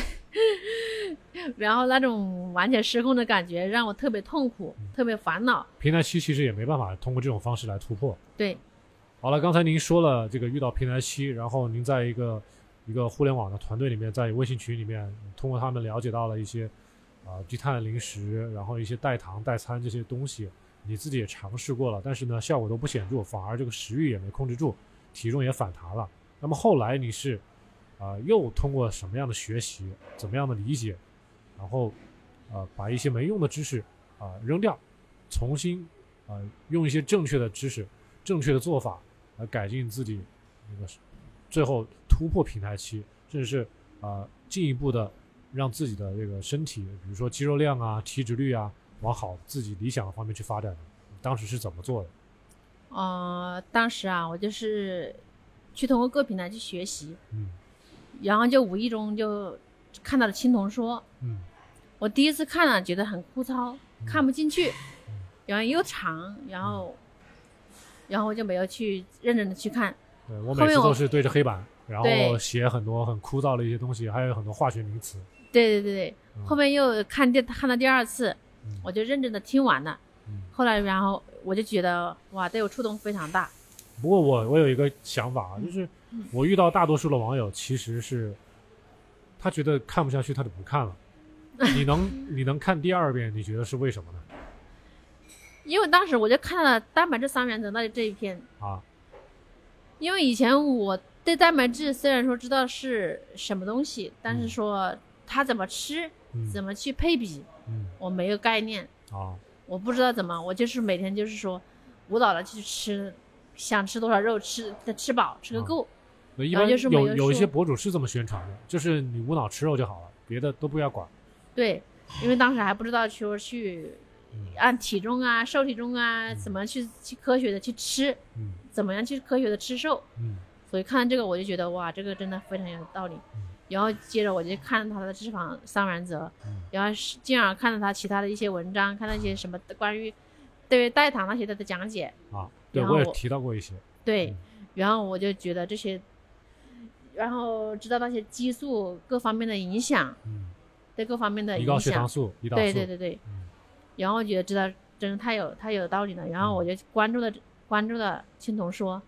然后那种完全失控的感觉让我特别痛苦，嗯特别烦恼。平台期其实也没办法通过这种方式来突破。对，好了，刚才您说了这个遇到平台期，然后您在一个一个互联网的团队里面，在微信群里面，通过他们了解到了一些啊、低碳零食，然后一些代糖代餐这些东西，你自己也尝试过了，但是呢效果都不显著，反而这个食欲也没控制住，体重也反弹了。那么后来你是啊、又通过什么样的学习，怎么样的理解，然后啊、把一些没用的知识啊、扔掉，重新啊、用一些正确的知识、正确的做法来改进自己那个最后突破平台期，甚至是啊、进一步的让自己的这个身体，比如说肌肉量啊、体脂率啊，往好自己理想的方面去发展的。当时是怎么做的？呃，当时啊，我就是去通过各平台去学习，嗯然后就无意中就看到了青铜说，嗯我第一次看了觉得很枯燥，嗯看不进去，然后又长，然后，然后我就没有去认真的去看。对我每次都是对着黑板，然后写很多很枯燥的一些东西，还有很多化学名词。对对对对，嗯。后面又看第看到第二次，嗯。我就认真的听完了。嗯。后来，然后我就觉得哇，对我触动非常大。不过我我有一个想法啊，就是嗯。我遇到大多数的网友其实是，他觉得看不下去，他就不看了。你能你能看第二遍，你觉得是为什么呢？因为当时我就看了蛋白质三原则的这一篇，啊，因为以前我对蛋白质虽然说知道是什么东西，但是嗯。说它怎么吃，嗯。怎么去配比，嗯。我没有概念，啊，我不知道怎么，我就是每天就是说无脑的去吃，想吃多少肉吃吃饱吃个啊够。那一般有就是有有一些博主是这么宣传的，就是你无脑吃肉就好了，别的都不要管。对，因为当时还不知道说去嗯。按体重啊、瘦体重啊，嗯。怎么去去科学的去吃，嗯。怎么样去科学的吃瘦。嗯。所以看到这个我就觉得哇，这个真的非常有道理。然后接着我就看他的脂肪三原则，嗯然后是进而看到他其他的一些文章，看到一些什么关于对于代糖那些的讲解，啊，对我也提到过一些。对，嗯然后我就觉得这些，然后知道那些激素各方面的影响，嗯，对各方面的影胰高血糖响，素、胰岛素。对对对对，嗯然后我觉得知道真的太有太有道理了，然后我就关注了关注了青铜说，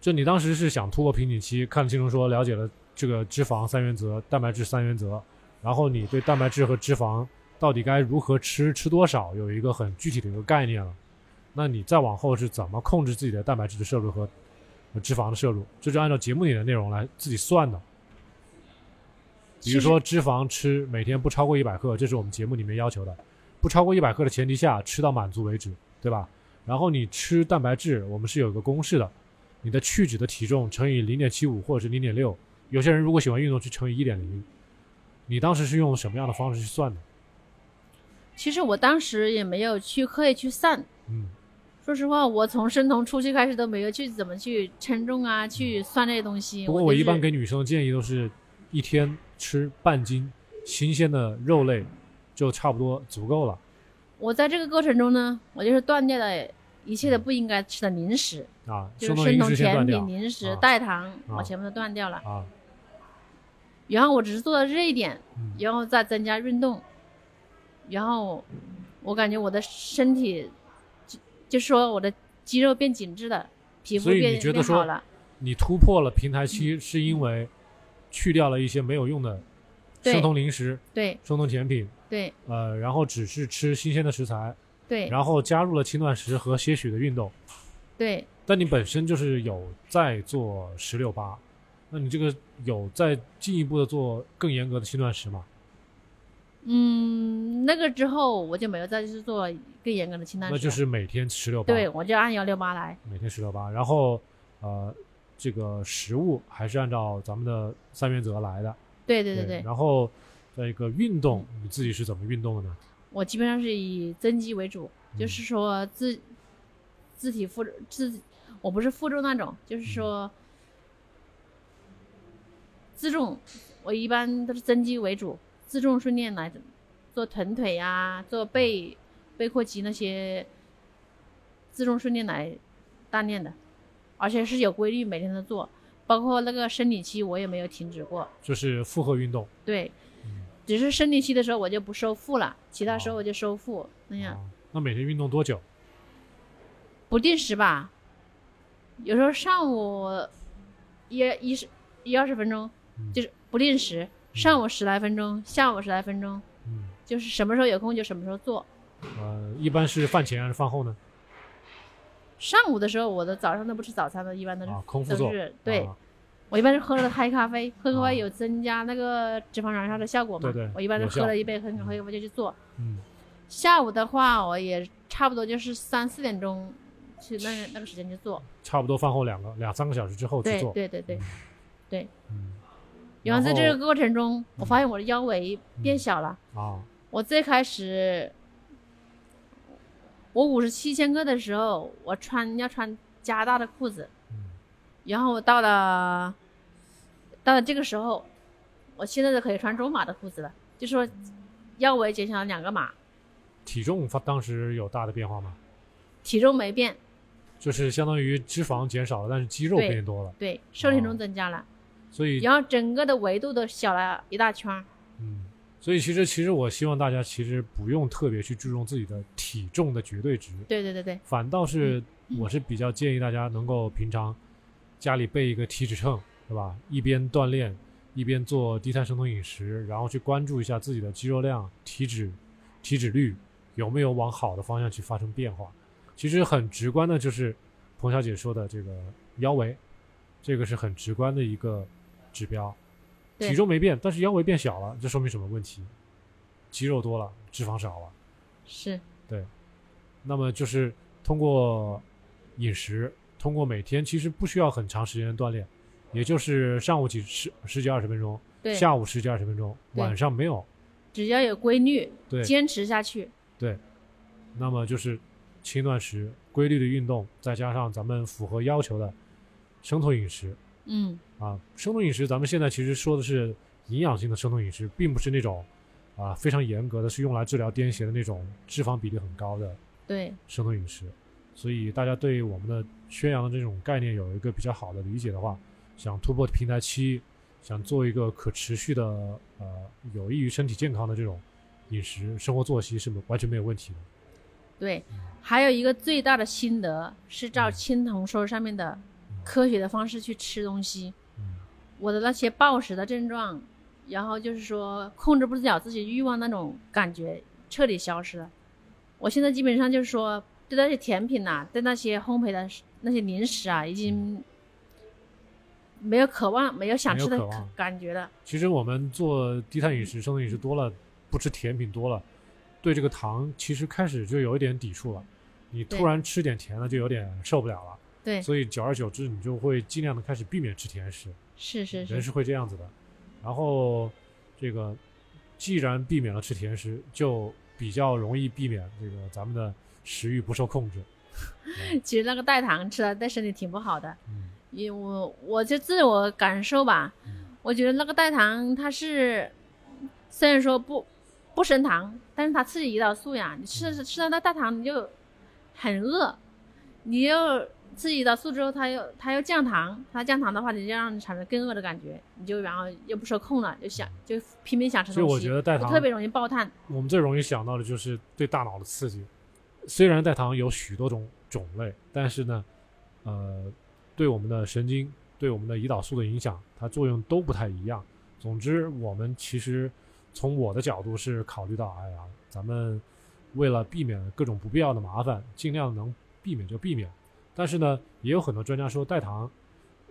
就你当时是想突破瓶颈期，看了金融说，了解了这个脂肪三原则、蛋白质三原则，然后你对蛋白质和脂肪到底该如何吃、吃多少有一个很具体的一个概念了。那你再往后是怎么控制自己的蛋白质的摄入和和脂肪的摄入？这就按照节目里的内容来自己算的。比如说脂肪吃每天不超过一百克，这是我们节目里面要求的，不超过一百克的前提下吃到满足为止，对吧？然后你吃蛋白质，我们是有个公式的，你的去脂的体重乘以零点七五或者是零点六，有些人如果喜欢运动去乘以一点零。你当时是用什么样的方式去算的？其实我当时也没有去刻意去算，嗯，说实话，我从生酮初期开始都没有去怎么去称重啊，去算这些东西。不过我一般给女生的建议都是，一天吃半斤新鲜的肉类，就差不多足够了我在这个过程中呢，我就是断掉了一切的不应该吃的零食，啊。就是生酮甜品、零食、啊代糖，啊我全部都断掉了。啊，然后我只是做到这一点，嗯。然后再增加运动，然后我感觉我的身体，就就是说我的肌肉变紧致了，皮肤变觉得说变好了。你突破了平台期，是因为去掉了一些没有用的对。生酮零食、对。生酮甜品，对。呃，然后只是吃新鲜的食材，对。然后加入了轻断食和些许的运动。对，但你本身就是有在做十六八，那你这个有在进一步的做更严格的轻断食吗？嗯，那个之后我就没有再去做更严格的轻断食，那就是每天十六八，对，我就按幺六八来。每天十六八，然后呃，这个食物还是按照咱们的三原则来的，对对对对，然后再一个运动你自己是怎么运动的呢？我基本上是以增肌为主，就是嗯说自自体负自，我不是负重那种，就是说自重，我一般都是增肌为主，自重训练来做臀腿呀、做背背阔肌那些自重训练来锻炼的，而且是有规律，每天都做，包括那个生理期我也没有停止过。就是负荷运动，对嗯，只是生理期的时候我就不收腹了，其他时候哦我就收腹，那样啊那每天运动多久？不定时吧。有时候上午一一十一二十分钟嗯，就是不定时，上午十来分钟，下午十来分钟，嗯，就是什么时候有空就什么时候做。呃，一般是饭前还是饭后呢？上午的时候，我的早上都不吃早餐的，一般都是、啊，空腹都做，是对、啊我一般是喝了黑咖啡，喝咖啊啡有增加那个脂肪燃烧的效果嘛。对对我一般是喝了一杯黑黑咖啡就去做。嗯，下午的话，我也差不多就是三四点钟去那个那个时间去做。差不多饭后两个两三个小时之后去做对做，对对对。嗯，然后在这个过程中，我发现我的腰围变小了。啊，我最开始，我五十七千克的时候，我穿要穿加大的裤子，嗯然后到了到了这个时候，我现在都可以穿中码的裤子了，就说腰围减小了两个码，体重发当时有大的变化吗？体重没变，就是相当于脂肪减少了，但是肌肉变多了，对，瘦体哦重增加了，所以然后整个的维度都小了一大圈儿。嗯，所以其实其实我希望大家其实不用特别去注重自己的体重的绝对值，对对对对，反倒是嗯我是比较建议大家能够平常家里备一个体脂秤，对吧？一边锻炼一边做低碳生酮饮食，然后去关注一下自己的肌肉量、体脂、体脂率有没有往好的方向去发生变化。其实很直观的就是彭小姐说的这个腰围，这个是很直观的一个指标。体重没变，但是腰围变小了，这说明什么问题？肌肉多了，脂肪少了。是对那么就是通过饮食，通过每天其实不需要很长时间的锻炼，也就是上午几十十几二十分钟，下午十几二十分钟，晚上没有。只要有规律，对，坚持下去，对那么就是轻断食、规律的运动，再加上咱们符合要求的生酮饮食嗯，啊。生酮饮食咱们现在其实说的是营养性的生酮饮食，并不是那种啊非常严格的，是用来治疗癫痫的那种脂肪比例很高的对生酮饮食，所以大家对我们的宣扬的这种概念有一个比较好的理解的话，想突破平台期，想做一个可持续的呃有益于身体健康的这种饮食生活作息是完全没有问题的。对。还有一个最大的心得是照嗯青铜说上面的科学的方式去吃东西。嗯我的那些暴食的症状，然后就是说控制不了自己欲望那种感觉彻底消失了。我现在基本上就是说对那些甜品呐、对那些烘焙的那些零食啊，已经没有渴望、没有想吃的感觉了。其实我们做低碳饮食、生酮饮食多了，不吃甜品多了，对这个糖其实开始就有一点抵触了。你突然吃点甜的，就有点受不了了。对，所以久而久之，你就会尽量的开始避免吃甜食，是是是，人是会这样子的。然后这个既然避免了吃甜食，就比较容易避免这个咱们的食欲不受控制。其实那个代糖吃了对身体挺不好的。嗯因为我我就自我感受吧，嗯我觉得那个代糖它是虽然说不不升糖，但是它刺激胰岛素呀。你吃吃到那代糖你就很饿，你又刺激胰岛素之后，它又它又降糖，它降糖的话，你就让你产生更饿的感觉，你就然后又不受控了，就想就拼命想吃所以东西，我觉得代糖特别容易爆碳。我们最容易想到的就是对大脑的刺激。虽然代糖有许多种种类，但是呢，呃，对我们的神经、对我们的胰岛素的影响，它作用都不太一样。总之，我们其实从我的角度是考虑到，哎呀，咱们为了避免各种不必要的麻烦，尽量能避免就避免。但是呢，也有很多专家说代糖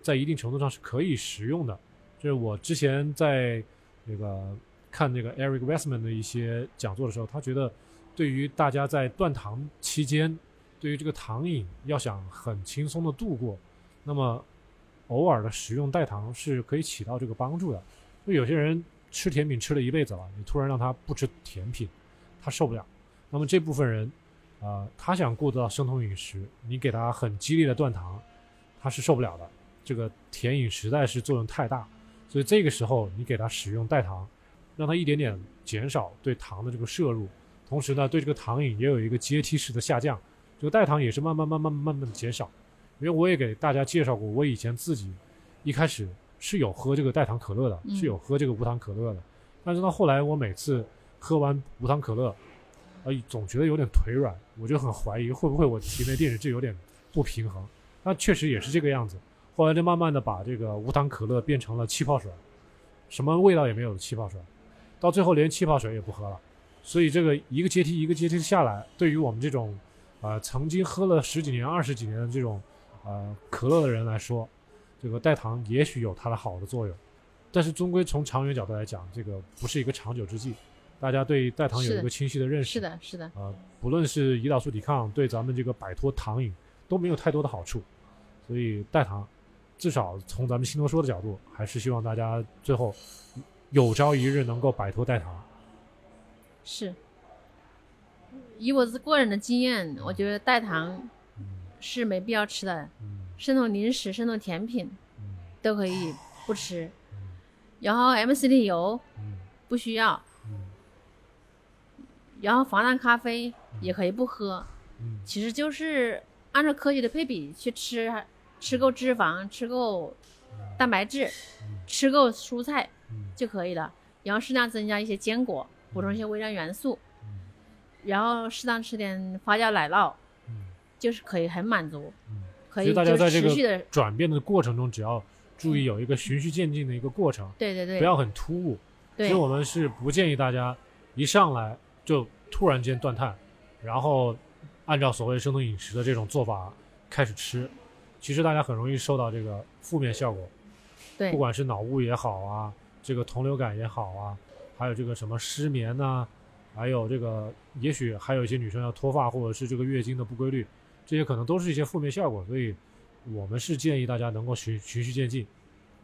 在一定程度上是可以食用的。就是我之前在那个看那个 Eric Westman 的一些讲座的时候，他觉得对于大家在断糖期间，对于这个糖瘾要想很轻松的度过，那么偶尔的食用代糖是可以起到这个帮助的。就有些人吃甜品吃了一辈子了，你突然让他不吃甜品，他受不了。那么这部分人，啊，他想过渡到生酮饮食，你给他很激烈的断糖，他是受不了的。这个甜饮实在是作用太大，所以这个时候你给他使用代糖，让他一点点减少对糖的这个摄入，同时呢，对这个糖瘾也有一个阶梯式的下降。这个代糖也是慢慢慢慢慢慢的减少。因为我也给大家介绍过，我以前自己一开始是有喝这个代糖可乐的，嗯是有喝这个无糖可乐的，但是到后来我每次喝完无糖可乐，呃，总觉得有点腿软，我就很怀疑会不会我体内电解质有点不平衡。那确实也是这个样子。后来就慢慢的把这个无糖可乐变成了气泡水，什么味道也没有的气泡水，到最后连气泡水也不喝了。所以这个一个阶梯一个阶梯下来，对于我们这种呃曾经喝了十几年、二十几年的这种呃可乐的人来说，这个代糖也许有它的好的作用，但是终归从长远角度来讲，这个不是一个长久之计。大家对代糖有一个清晰的认识，是的，是的，呃，不论是胰岛素抵抗，对咱们这个摆脱糖瘾都没有太多的好处，所以代糖，至少从咱们新多说的角度，还是希望大家最后有朝一日能够摆脱代糖。是。以我自个人的经验，我觉得代糖嗯。是没必要吃的，嗯。生酮零食、生酮甜品嗯。都可以不吃。嗯。然后 MCT 油嗯。不需要，嗯然后防弹咖啡也可以不喝，嗯。其实就是按照科学的配比去吃，吃够脂肪，吃够蛋白质，吃够蔬菜嗯。就可以了。然后适量增加一些坚果，补充一些微量元素，嗯。然后适当吃点发酵奶酪，嗯。就是可以很满足，嗯，可所以大家就在这是持续的，个转变的过程中，只要注意有一个循序渐进的一个过程，对对对，不要很突兀。所以对。我们是不建议大家一上来就突然间断碳，然后按照所谓生酮饮食的这种做法开始吃，其实大家很容易受到这个负面效果，对。不管是脑雾也好啊，这个酮流感也好啊，还有这个什么失眠呐、还有这个也许还有一些女生要脱发或者是这个月经的不规律，这些可能都是一些负面效果，所以我们是建议大家能够循循序渐进，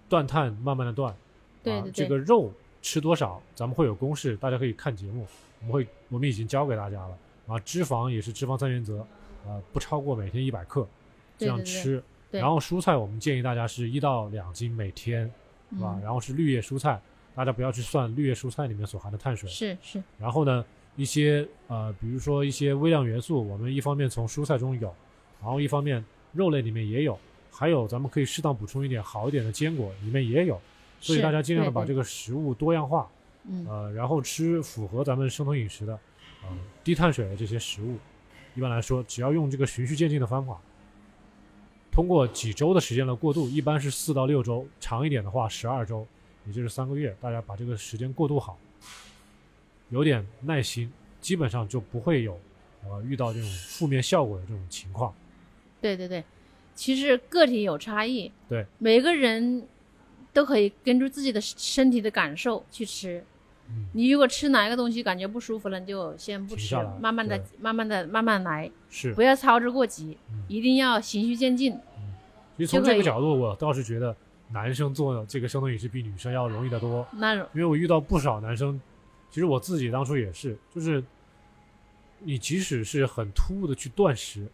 断碳慢慢的断，啊，对对。对这个肉吃多少，咱们会有公式，大家可以看节目，我们会我们已经教给大家了啊。脂肪也是脂肪三原则，啊，不超过每天一百克，这样吃对对吃。对然后蔬菜我们建议大家是一到两斤每天，是吧？嗯，然后是绿叶蔬菜，大家不要去算绿叶蔬菜里面所含的碳水。是是，然后呢，一些呃，比如说一些微量元素，我们一方面从蔬菜中有，然后一方面肉类里面也有，还有咱们可以适当补充一点好一点的坚果，里面也有。所以大家尽量的把这个食物多样化，嗯呃，然后吃符合咱们生酮饮食的，呃，低碳水的这些食物。一般来说，只要用这个循序渐进的方法，通过几周的时间的过渡，一般是四到六周，长一点的话十二周，也就是三个月。大家把这个时间过渡好，有点耐心，基本上就不会有呃遇到这种负面效果的这种情况。对对对，其实个体有差异，对，每个人都可以根据自己的身体的感受去吃。嗯你如果吃哪一个东西感觉不舒服了，你就先不吃慢慢的、慢慢的、慢慢来，是不，要操之过急，嗯一定要循序渐进。其实从这个角度，我倒是觉得男生做这个生酮饮食比女生要容易得多。那种因为我遇到不少男生，其实我自己当初也是，就是你即使是很突兀的去断食，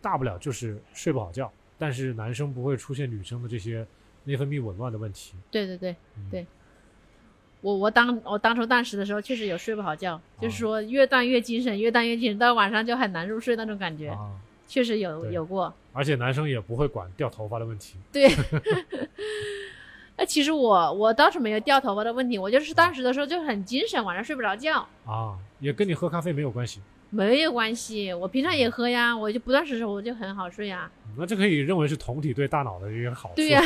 大不了就是睡不好觉，但是男生不会出现女生的这些内分泌紊乱的问题。对对对，嗯对我我当我当初断食的时候，确实有睡不好觉，哦就是说越断越精神，越断越精神，到晚上就很难入睡那种感觉，啊，确实有有过。而且男生也不会管掉头发的问题。对，那 其实我我倒是没有掉头发的问题，我就是断食的时候就很精神，晚上睡不着觉，啊，也跟你喝咖啡没有关系。没有关系。我平常也喝呀，我就不断食我就很好睡啊。嗯那这可以认为是酮体对大脑的一个好处。对呀、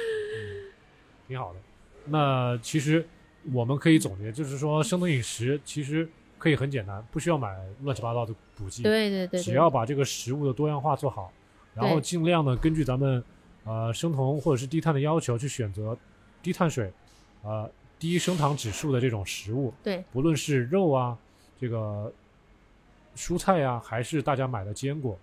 挺好的。那其实我们可以总结，就是说生酮饮食其实可以很简单，不需要买乱七八糟的补剂，对对对对，只要把这个食物的多样化做好，然后尽量的根据咱们呃生酮或者是低碳的要求去选择低碳水、呃低升糖指数的这种食物，对不论是肉啊、这个蔬菜呀、还是大家买的坚果，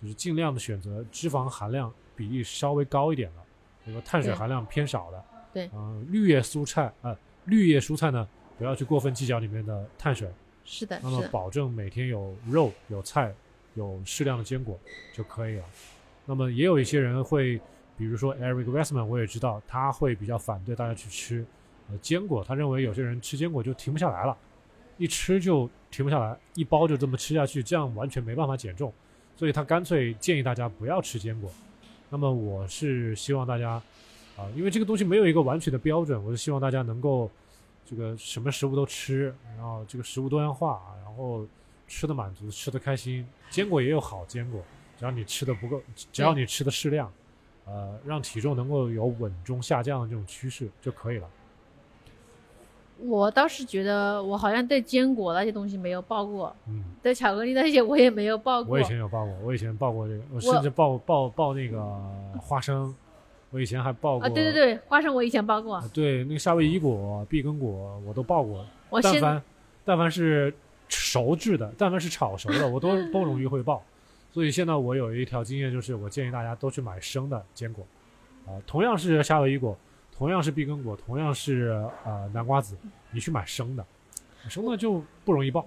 就是尽量的选择脂肪含量比例稍微高一点的，那个碳水含量偏少的。对嗯、绿叶蔬菜啊、呃绿叶蔬菜呢，不要去过分计较里面的碳水，是的，那么，保证每天有肉、有菜、有适量的坚果就可以了。那么也有一些人会，比如说 Eric Westman，我也知道他会比较反对大家去吃呃坚果，他认为有些人吃坚果就停不下来了，一吃就停不下来，一包就这么吃下去，这样完全没办法减重，所以他干脆建议大家不要吃坚果。那么我是希望大家啊、因为这个东西没有一个完全的标准，我是希望大家能够这个什么食物都吃，然后这个食物多样化，然后吃的满足，吃的开心。坚果也有好坚果，只要你吃的不够，只要你吃的适量，呃，让体重能够有稳中下降的这种趋势就可以了。我倒是觉得我好像对坚果那些东西没有报过，嗯，对巧克力那些我也没有报过。我以前有报过，我以前报过这个，我我甚至报报报那个花生，我以前还报过啊，对对对，花生我以前报过啊，对那个夏威夷果、碧根果我都报过。我但凡但凡是熟制的，但凡是炒熟的，我都 都容易会爆。所以现在我有一条经验，就是我建议大家都去买生的坚果，啊、同样是夏威夷果，同样是碧根果，同样是呃南瓜子，你去买生的，生的就不容易爆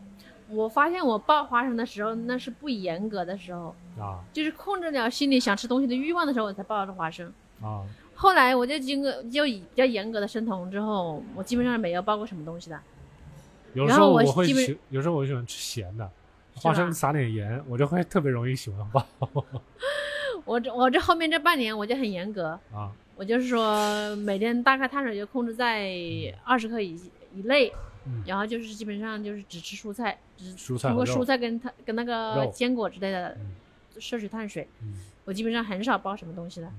我发现我爆花生的时候，那是不严格的时候，啊就是控制了心里想吃东西的欲望的时候，我才爆的花生。啊！后来我就经过就比较严格的生酮之后，我基本上没有爆过什么东西的。有时候我会喜，有时候我喜欢吃咸的，花生撒点盐，我就会特别容易喜欢爆 我这我这后面这半年我就很严格，啊我就是说每天大概碳水就控制在二十克以以内，嗯然后就是基本上就是只吃蔬菜，只蔬菜通过蔬菜跟它跟那个坚果之类的嗯摄取碳水，嗯。我基本上很少包什么东西的。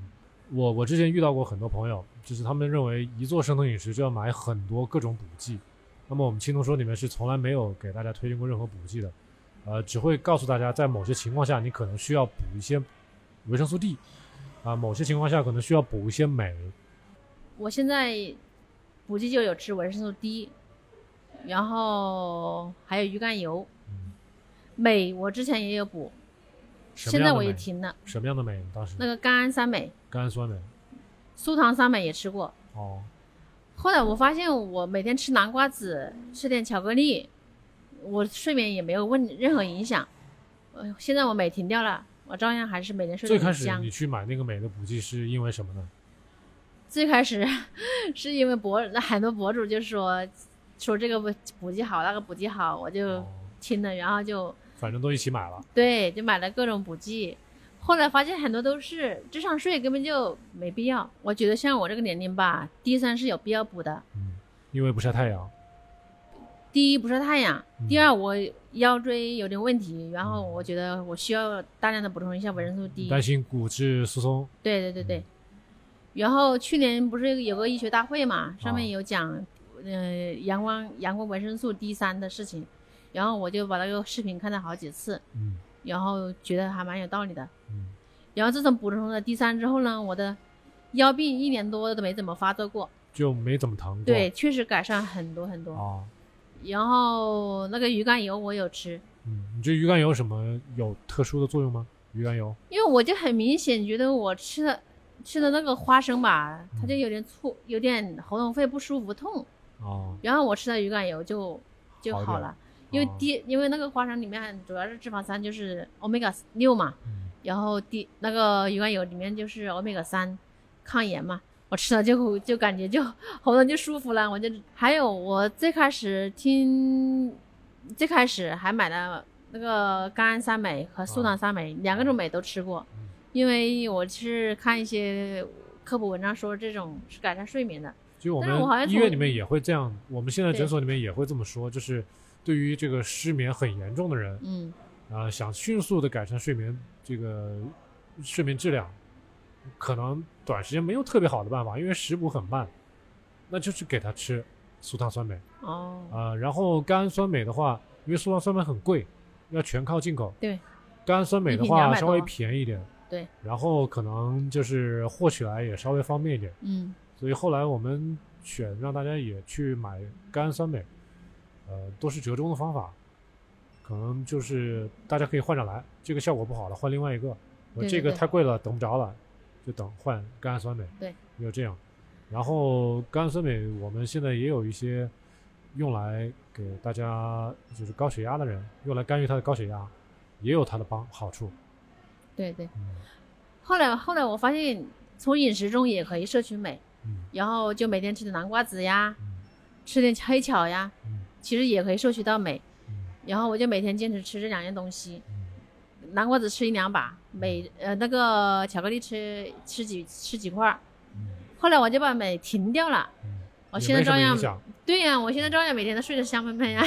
我我之前遇到过很多朋友，就是他们认为一做生酮饮食就要买很多各种补剂。那么我们青铜说里面是从来没有给大家推荐过任何补剂的，呃，只会告诉大家在某些情况下你可能需要补一些维生素 D，啊、某些情况下可能需要补一些镁，我现在补剂就有吃维生素 D，然后还有鱼肝油，嗯，镁我之前也有补，现在我也？停了。什么样的镁？当时那个甘氨酸镁、甘氨酸镁。苏糖酸镁也吃过。哦，后来我发现，我每天吃南瓜子，吃点巧克力，我睡眠也没有问任何影响。呃，现在我镁停掉了，我照样还是每天睡得很香开始你。去买那个镁的补剂是因为什么呢？最开始 是因为博那很多博主就说说这个补补剂好，那个补剂好，我就哦，听了，然后就反正都一起买了。对，就买了各种补剂。后来发现很多都是智商税，根本就没必要。我觉得像我这个年龄吧，D 三是有必要补的。嗯，因为不晒太阳。第一不晒太阳，嗯第二我腰椎有点问题，然后我觉得我需要大量的补充一下维生素 D。担心骨质疏松。对对对对。然后去年不是有个医学大会嘛，上面啊有讲，呃，阳光阳光维生素 D 三的事情，然后我就把那个视频看了好几次，嗯然后觉得还蛮有道理的。嗯然后自从补充了 D 三之后呢，我的腰病一年多都没怎么发作过，就没怎么疼过。对，确实改善很多很多。啊，然后那个鱼肝油我有吃，嗯，你这鱼肝油什么有特殊的作用吗？鱼肝油？因为我就很明显觉得我吃的吃的那个花生吧，它就有点醋，有点喉咙会不舒服痛。哦，然后我吃的鱼肝油就就好了，因为啊 D 因为那个花生里面主要是脂肪酸，就是 omega 六嘛，嗯。然后低那个鱼肝油里面就是 omega 三，抗炎嘛。我吃了就就感觉就喉咙就舒服了，我就还有我最开始听，最开始还买了那个甘氨酸镁和速糖酸镁、两个种镁都吃过，嗯。因为我是看一些科普文章说这种是改善睡眠的，就我们医院里面也会这样，我们现在诊所里面也会这么说，就是对于这个失眠很严重的人，嗯，啊、想迅速的改善睡眠这个睡眠质量，可能短时间没有特别好的办法，因为食补很慢，那就是给他吃苏糖酸镁哦，啊、然后甘氨酸镁的话，因为苏糖酸镁很贵，要全靠进口。对，甘氨酸镁的一瓶200话稍微便宜一点。对，然后可能就是获取来也稍微方便一点。嗯所以后来我们选让大家也去买甘氨酸镁，呃，都是折中的方法，可能就是大家可以换着来，这个效果不好了换另外一个，我这个太贵了等不着了，就等换甘氨酸镁，对，有这样，然后甘氨酸镁我们现在也有一些用来给大家就是高血压的人用来干预他的高血压，也有它的帮好处，对对。嗯。后来后来我发现从饮食中也可以摄取镁，嗯。然后就每天吃点南瓜子呀，嗯。吃点黑巧呀，嗯。其实也可以摄取到镁。嗯。然后我就每天坚持吃这两样东西，嗯南瓜子吃一两把，每呃那个巧克力吃吃几吃几块儿。嗯后来我就把镁停掉了，嗯，我现在照样。对呀、我现在照样每天都睡得香喷喷呀。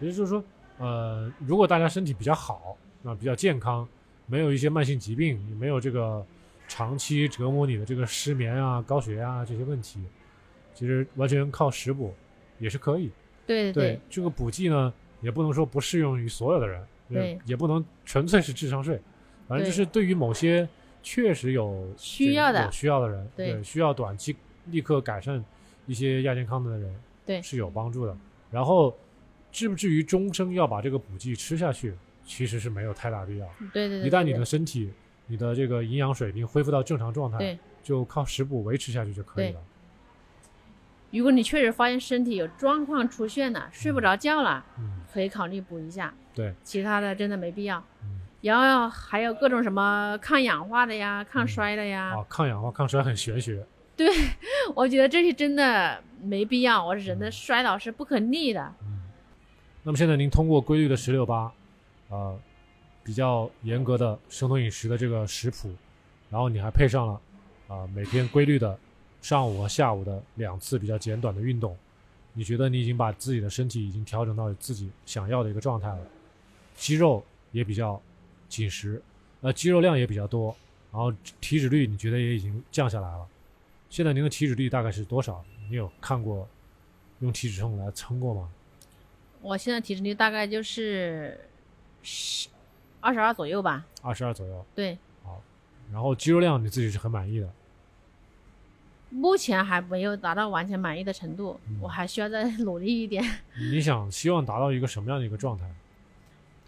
也就是说，呃，如果大家身体比较好，啊比较健康，没有一些慢性疾病，也没有这个长期折磨你的这个失眠啊、高血压啊这些问题，其实完全靠食补也是可以。对对这个补剂呢，也不能说不适用于所有的人，也对也不能纯粹是智商税，反正就是对于某些确实有需要的有需要的人，对需要短期立刻改善一些亚健康的人，对是有帮助的。然后至不至于终生要把这个补剂吃下去，其实是没有太大必要。对对对。一旦你的身体、你的这个营养水平恢复到正常状态对，就靠食补维持下去就可以了。如果你确实发现身体有状况出现了，睡不着觉了，嗯，可以考虑补一下。对，其他的真的没必要。嗯然后还有各种什么抗氧化的呀、抗衰的呀，啊，抗氧化、抗衰很玄学。对 我觉得这些真的没必要。我人的嗯衰老是不可逆的。嗯，那么现在您通过规律的十六八，呃，比较严格的生酮饮食的这个食谱，然后你还配上了啊、每天规律的上午和下午的两次比较简短的运动，你觉得你已经把自己的身体已经调整到自己想要的一个状态了，肌肉也比较紧实，呃，肌肉量也比较多，然后体脂率你觉得也已经降下来了。现在您的体脂率大概是多少？你有看过用体脂秤来称过吗？我现在体脂率大概就是十二十二左右吧。二十二左右。对，好然后肌肉量你自己是很满意的，目前还没有达到完全满意的程度，嗯我还需要再努力一点。你想希望达到一个什么样的一个状态？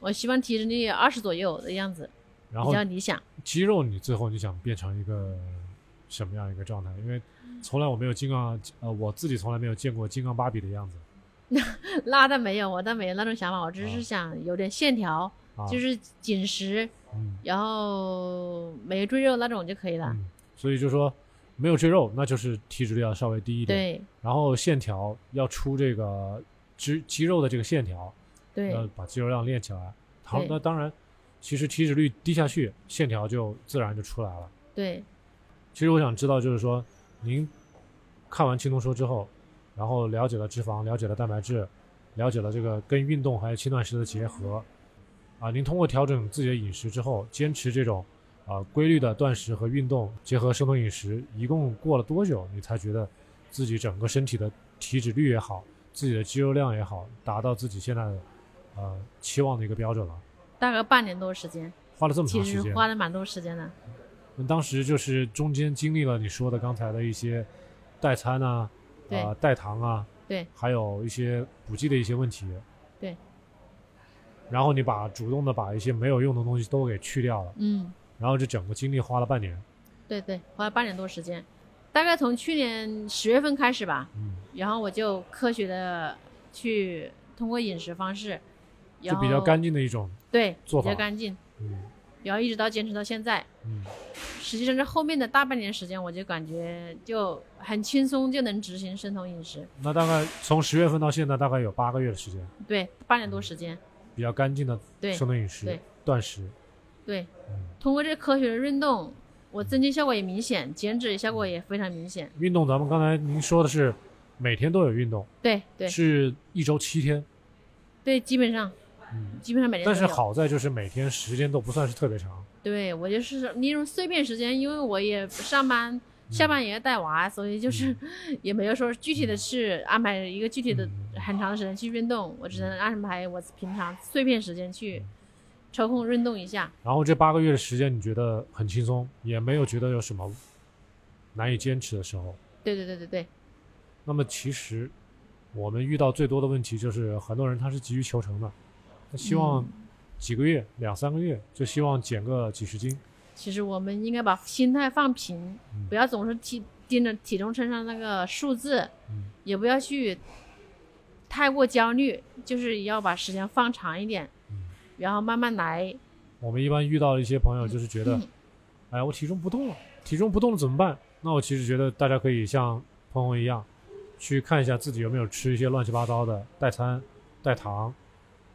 我希望体脂率二十左右的样子，比然后较理想。肌肉你最后你想变成一个什么样一个状态？因为从来我没有金刚呃我自己从来没有见过金刚芭比的样子 那倒没有，我倒没有那种想法，我只啊是想有点线条，啊，就是紧实，嗯然后没赘肉那种就可以了。嗯，所以就说没有赘肉，那就是体脂率要稍微低一点，对然后线条要出这个肌肌肉的这个线条，对要把肌肉量练起来。好，那当然，其实体脂率低下去，线条就自然就出来了。对，其实我想知道，就是说，您看完轻松说之后，然后了解了脂肪，了解了蛋白质，了解了这个跟运动还有轻断食的结合，啊，您通过调整自己的饮食之后，坚持这种啊规律的断食和运动结合生酮饮食，一共过了多久，你才觉得自己整个身体的体脂率也好，自己的肌肉量也好，达到自己现在的呃期望的一个标准了。大概半年多时间，花了这么长时间，花了蛮多时间的。那当时就是中间经历了你说的刚才的一些代餐啊，对啊、代糖啊，对，还有一些补剂的一些问题，对。然后你把主动的把一些没有用的东西都给去掉了，嗯，然后这整个经历花了半年，对对，花了半年多时间，大概从去年十月份开始吧，嗯，然后我就科学的去通过饮食方式，就比较干净的一种，对，做法。比较干净，嗯。然后一直到坚持到现在。嗯，实际上这后面的大半年时间，我就感觉就很轻松就能执行生酮饮食，那大概从十月份到现在大概有八个月的时间，对，半年多时间，比较干净的对生酮饮食对断食，对。嗯，通过这科学的运动，我增肌效果也明显，减脂效果也非常明显。运动咱们刚才您说的是每天都有运动，对对。是一周七天，对，基本上。嗯，基本上每天。但是好在就是每天时间都不算是特别长，对我就是利用碎片时间，因为我也上班，下班也要带娃，所以就是 也没有说具体的去安排一个具体的嗯。很长的时间去运动，我只能安排我平常碎片时间去抽空运动一下。然后这八个月的时间你觉得很轻松，也没有觉得有什么难以坚持的时候。对对对对对，那么其实我们遇到最多的问题就是很多人他是急于求成的，他希望嗯。几个月、两三个月就希望减个几十斤，其实我们应该把心态放平，嗯。不要总是体盯着体重秤上那个数字，嗯。也不要去太过焦虑，就是要把时间放长一点，嗯然后慢慢来。我们一般遇到一些朋友就是觉得，嗯哎呀，我体重不动了，体重不动了怎么办？那我其实觉得大家可以像鹏鹏一样，去看一下自己有没有吃一些乱七八糟的代餐、代糖、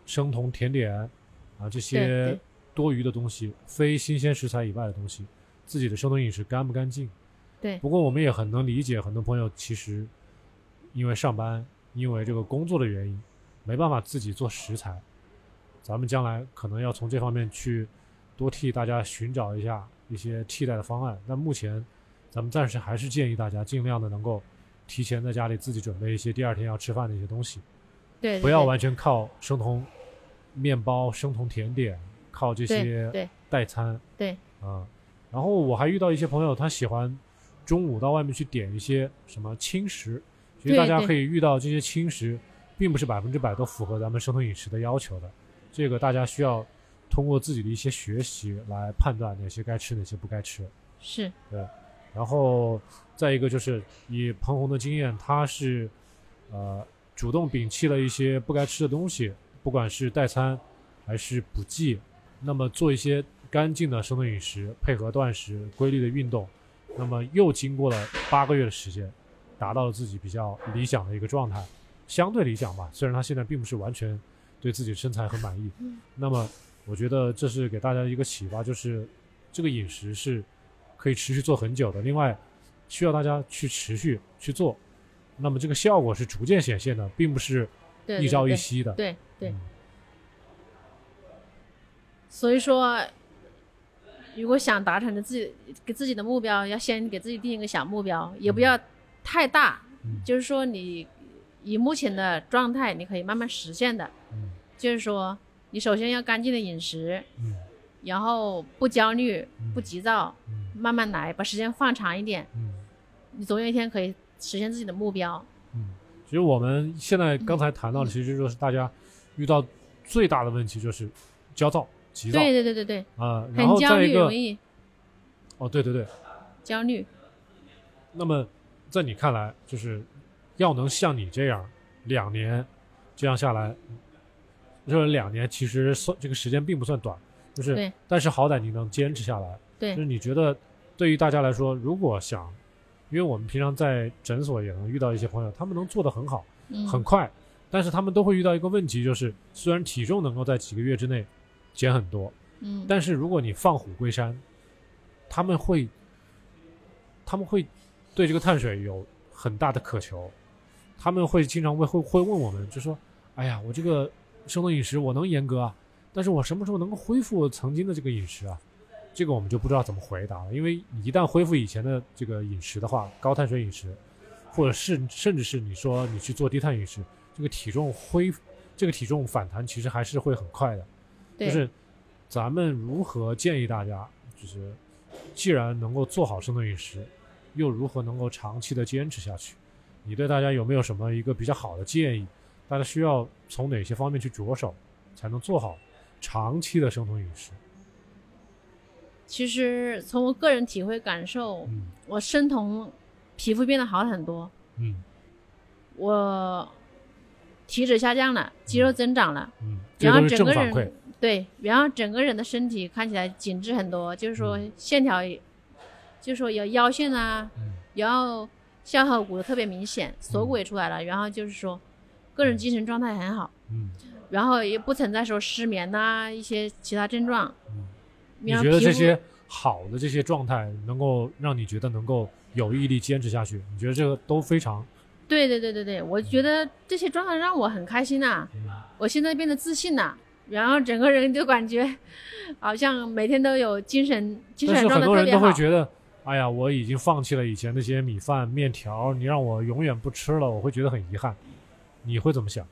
生酮甜点啊这些多余的东西，非新鲜食材以外的东西，自己的生酮饮食干不干净？对不过我们也很能理解，很多朋友其实因为上班，因为这个工作的原因，没办法自己做食材。咱们将来可能要从这方面去多替大家寻找一下一些替代的方案。那目前，咱们暂时还是建议大家尽量的能够提前在家里自己准备一些第二天要吃饭的一些东西，对，对对不要完全靠生酮面包、生酮甜点，靠这些代餐。对。啊、然后我还遇到一些朋友，他喜欢中午到外面去点一些什么轻食，其实大家可以遇到这些轻食，并不是百分之百都符合咱们生酮饮食的要求的，这个大家需要通过自己的一些学习来判断哪些该吃，哪些不该吃。是对然后再一个就是以彭红的经验，他是呃主动摒弃了一些不该吃的东西，不管是代餐还是补剂，那么做一些干净的生酮饮食，配合断食、规律的运动，那么又经过了八个月的时间，达到了自己比较理想的一个状态，相对理想吧。虽然他现在并不是完全对自己身材很满意，那么我觉得这是给大家一个启发，就是这个饮食是可以持续做很久的。另外，需要大家去持续去做，那么这个效果是逐渐显现的，并不是一朝一夕的。对对嗯，所以说，如果想达成的自己给自己的目标，要先给自己定一个小目标，也不要太大，嗯就是说你以目前的状态，你可以慢慢实现的。嗯就是说，你首先要干净的饮食，嗯然后不焦虑、嗯不急躁，嗯慢慢来，把时间放长一点，嗯你总有一天可以实现自己的目标。嗯。其实我们现在刚才谈到的，其实就是大家遇到最大的问题就是焦躁、急躁对对对对对，啊、然后很焦虑，再一个容易哦，对对对。焦虑。那么在你看来，就是要能像你这样两年这样下来，就是两年其实算这个时间并不算短，就是但是好歹你能坚持下来。对就是你觉得对于大家来说，如果想，因为我们平常在诊所也能遇到一些朋友，他们能做得很好，嗯，很快，但是他们都会遇到一个问题，就是虽然体重能够在几个月之内减很多，嗯，但是如果你放虎归山，他们会，他们会对这个碳水有很大的渴求，他们会经常会会会问我们，就说：“哎呀，我这个生酮饮食我能严格啊，但是我什么时候能够恢复曾经的这个饮食啊？”这个我们就不知道怎么回答了，因为你一旦恢复以前的这个饮食的话，高碳水饮食，或者是甚至是你说你去做低碳饮食，这个体重恢这个体重反弹其实还是会很快的。对，就是咱们如何建议大家，就是既然能够做好生酮饮食，又如何能够长期的坚持下去？你对大家有没有什么一个比较好的建议？大家需要从哪些方面去着手，才能做好长期的生酮饮食？其实从我个人体会感受，嗯我生酮皮肤变得好很多，嗯我体脂下降了，肌肉增长了，嗯，然后整个正反馈人。对，然后整个人的身体看起来紧致很多，就是说嗯线条也，就是说有腰线啊，嗯然后下颌骨特别明显，锁骨也出来了，然后就是说个人精神状态很好，嗯然后也不存在说失眠呐、一些其他症状。嗯，你觉得这些好的这些状态能够让你觉得能够有毅力坚持下去？你觉得这个都非常对对对对对，我觉得这些状态让我很开心呐、嗯我现在变得自信了，然后整个人就感觉好像每天都有精神精神状很多人态特别好。都会觉得，哎呀，我已经放弃了以前那些米饭、面条，你让我永远不吃了，我会觉得很遗憾。你会怎么想？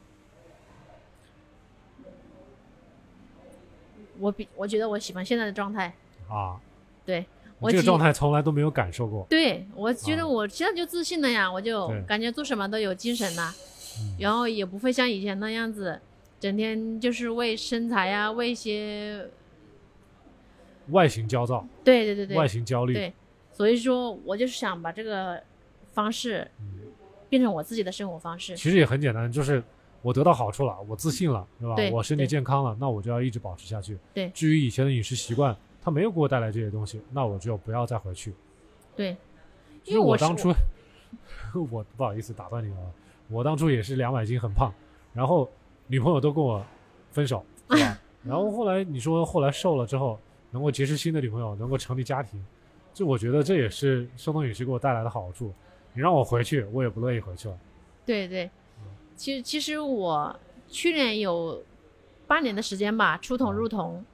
我比我觉得我喜欢现在的状态，啊？对我这个状态从来都没有感受过。对我觉啊。得我现在就自信了呀，我就感觉做什么都有精神了，嗯。然后也不会像以前那样子，整天就是为身材呀、为一些外形焦躁，对对对对外形焦虑，对，所以说我就是想把这个方式嗯变成我自己的生活方式。其实也很简单，就是我得到好处了，我自信了，对吧？对我身体健康了，那我就要一直保持下去。对至于以前的饮食习惯，它没有给我带来这些东西，那我就不要再回去。对，因为我当初，我不好意思打断你了，我当初也是两百斤，很胖，然后女朋友都跟我分手，对吧？然后后来你说后来瘦了之后，能够结识新的女朋友，能够成立家庭，就我觉得这也是生酮饮食给我带来的好处。你让我回去，我也不乐意回去了。对对，其实其实我去年有半年的时间吧，出桶入桶，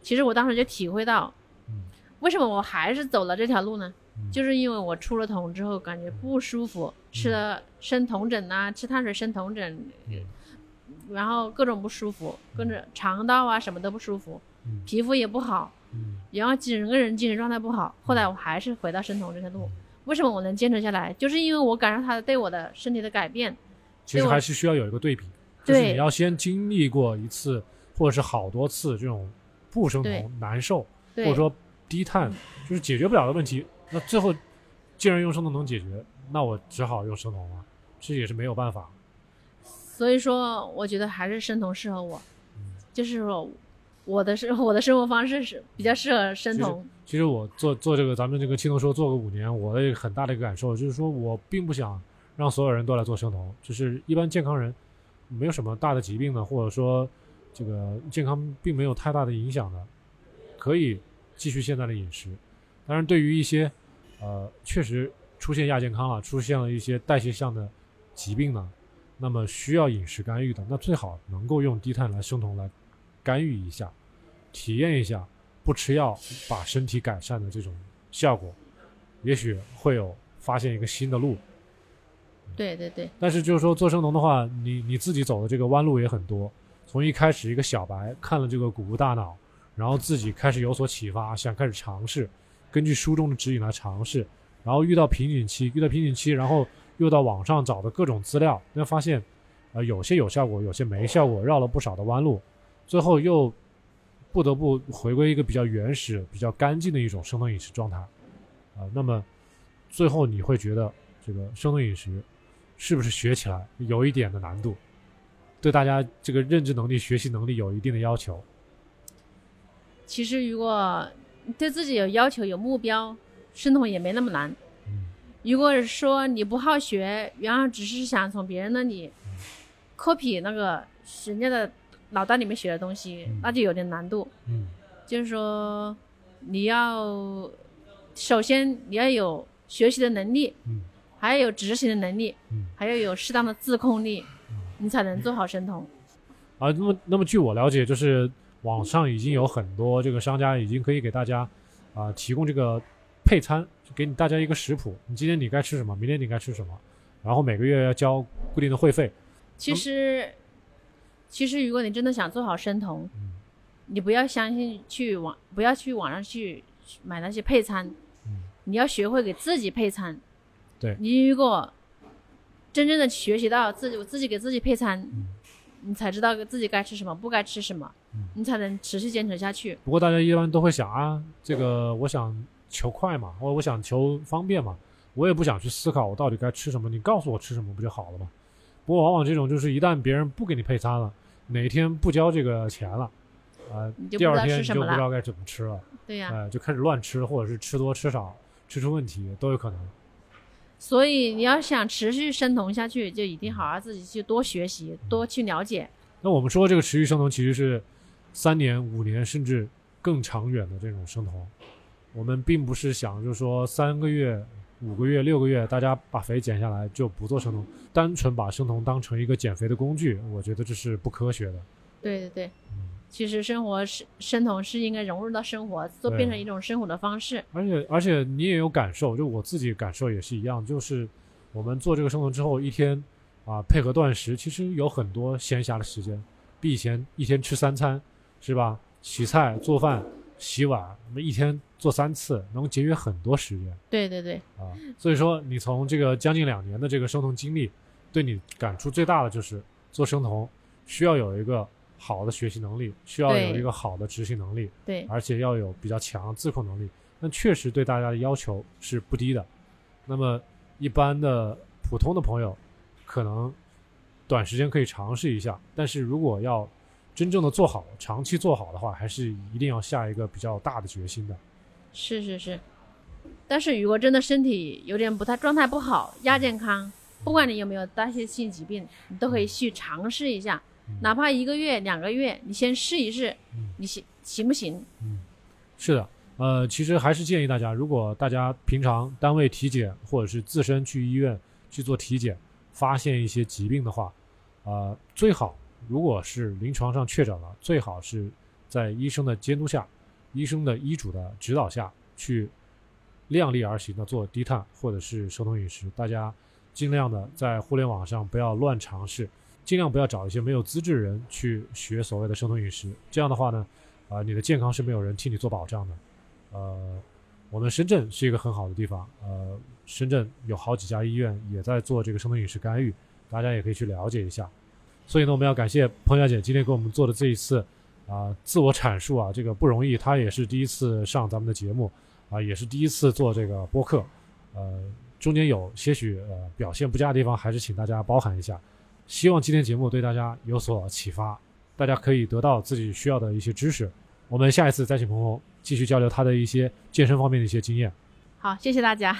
其实我当时就体会到，嗯为什么我还是走了这条路呢？嗯就是因为我出了桶之后感觉不舒服，吃了生酮疹呐、吃碳水生酮枕，嗯然后各种不舒服，跟着肠道啊什么都不舒服，嗯皮肤也不好，嗯然后整个人精神状态不好。后来我还是回到生酮这条路。为什么我能坚持下来？就是因为我感受他对我的身体的改变。其实还是需要有一个对比，就是你要先经历过一次或者是好多次这种不生酮难受，或，者说低碳嗯，就是解决不了的问题，那最后既然用生酮能解决，那我只好用生酮了，这也是没有办法。所以说我觉得还是生酮适合我，嗯就是说我的生 我的生活方式是比较适合生酮。其实我做做这个咱们这个青铜说做个五年，我的很大的一个感受就是说我并不想让所有人都来做生酮，就是一般健康人没有什么大的疾病的，或者说这个健康并没有太大的影响的，可以继续现在的饮食。当然，对于一些呃确实出现亚健康了，出现了一些代谢上的疾病呢，那么需要饮食干预的，那最好能够用低碳来生酮来干预一下，体验一下不吃药把身体改善的这种效果，也许会有发现一个新的路。对对对但是就是说做生酮的话，你你自己走的这个弯路也很多。从一开始一个小白看了这个谷物大脑，然后自己开始有所启发，想开始尝试，根据书中的指引来尝试，然后遇到瓶颈期，遇到瓶颈期，然后又到网上找的各种资料，那发现，呃，有些有效果，有些没效果，绕了不少的弯路，最后又不得不回归一个比较原始、比较干净的一种生酮饮食状态，啊、那么最后你会觉得这个生酮饮食是不是学起来有一点的难度？对大家这个认知能力、学习能力有一定的要求。其实如果对自己有要求、有目标，生酮也没那么难。嗯如果是说你不好学，然后只是想从别人那里 copy 那个人家的脑袋里面学的东西，嗯那就有点难度。嗯就是说，你要首先你要有学习的能力，嗯还要有执行的能力，嗯还要有适当的自控力，嗯你才能做好生酮。啊，那么那么据我了解，就是网上已经有很多这个商家已经可以给大家啊、提供这个配餐，就给你大家一个食谱，你今天你该吃什么，明天你该吃什么，然后每个月要交固定的会费。其实，其实如果你真的想做好生酮，嗯你不要相信去网，不要去网上去买那些配餐，嗯你要学会给自己配餐。对你如果真正的学习到自己，我自己给自己配餐，嗯你才知道自己该吃什么，不该吃什么，嗯你才能持续坚持下去。不过大家一般都会想啊，这个我想求快嘛，或者我想求方便嘛，我也不想去思考我到底该吃什么，你告诉我吃什么不就好了吗？不过往往这种就是一旦别人不给你配餐了，哪天不交这个钱了，啊、第二天。就不知道该怎么吃了，对呀、哎、就开始乱吃，或者是吃多吃少，吃出问题都有可能。所以你要想持续生酮下去，就一定好好自己去多学习，多去了解。那我们说这个持续生酮其实是三年、五年甚至更长远的这种生酮。我们并不是想就是说三个月、五个月、六个月，大家把肥减下来就不做生酮，单纯把生酮当成一个减肥的工具，我觉得这是不科学的。对对对，嗯，其实生活是生酮是应该融入到生活，做变成一种生活的方式。而且而且你也有感受，就我自己感受也是一样，就是我们做这个生酮之后，一天啊配合断食，其实有很多闲暇的时间，比以前一天吃三餐是吧？洗菜、做饭、洗碗，我们一天做三次，能节约很多时间对对对，啊。所以说，你从这个将近两年的这个生酮经历，对你感触最大的就是做生酮需要有一个好的学习能力，需要有一个好的执行能力。对而且要有比较强的自控能力。那确实对大家的要求是不低的。那么一般的普通的朋友，可能短时间可以尝试一下，但是如果要真正的做好、长期做好的话，还是一定要下一个比较大的决心的。是是是。但是如果真的身体有点不太状态不好，亚健康，不管你有没有代谢性疾病，你都可以去尝试一下，嗯哪怕一个月、两个月，你先试一试嗯，你行行不行？嗯是的，呃，其实还是建议大家，如果大家平常单位体检或者是自身去医院去做体检，发现一些疾病的话，呃，最好如果是临床上确诊了，最好是在医生的监督下、医生的医嘱的指导下去量力而行的做低碳或者是生酮饮食。大家尽量的在互联网上不要乱尝试，尽量不要找一些没有资质的人去学所谓的生酮饮食。这样的话呢，啊、你的健康是没有人替你做保障的。呃，我们深圳是一个很好的地方，呃，深圳有好几家医院也在做这个生酮饮食干预，大家也可以去了解一下。所以呢，我们要感谢彭小姐今天给我们做的这一次啊、自我阐述啊，这个不容易，她也是第一次上咱们的节目啊、也是第一次做这个播客，呃，中间有些许呃表现不佳的地方，还是请大家包涵一下。希望今天节目对大家有所启发，大家可以得到自己需要的一些知识。我们下一次再请彭彭继续交流他的一些健身方面的一些经验。好，谢谢大家。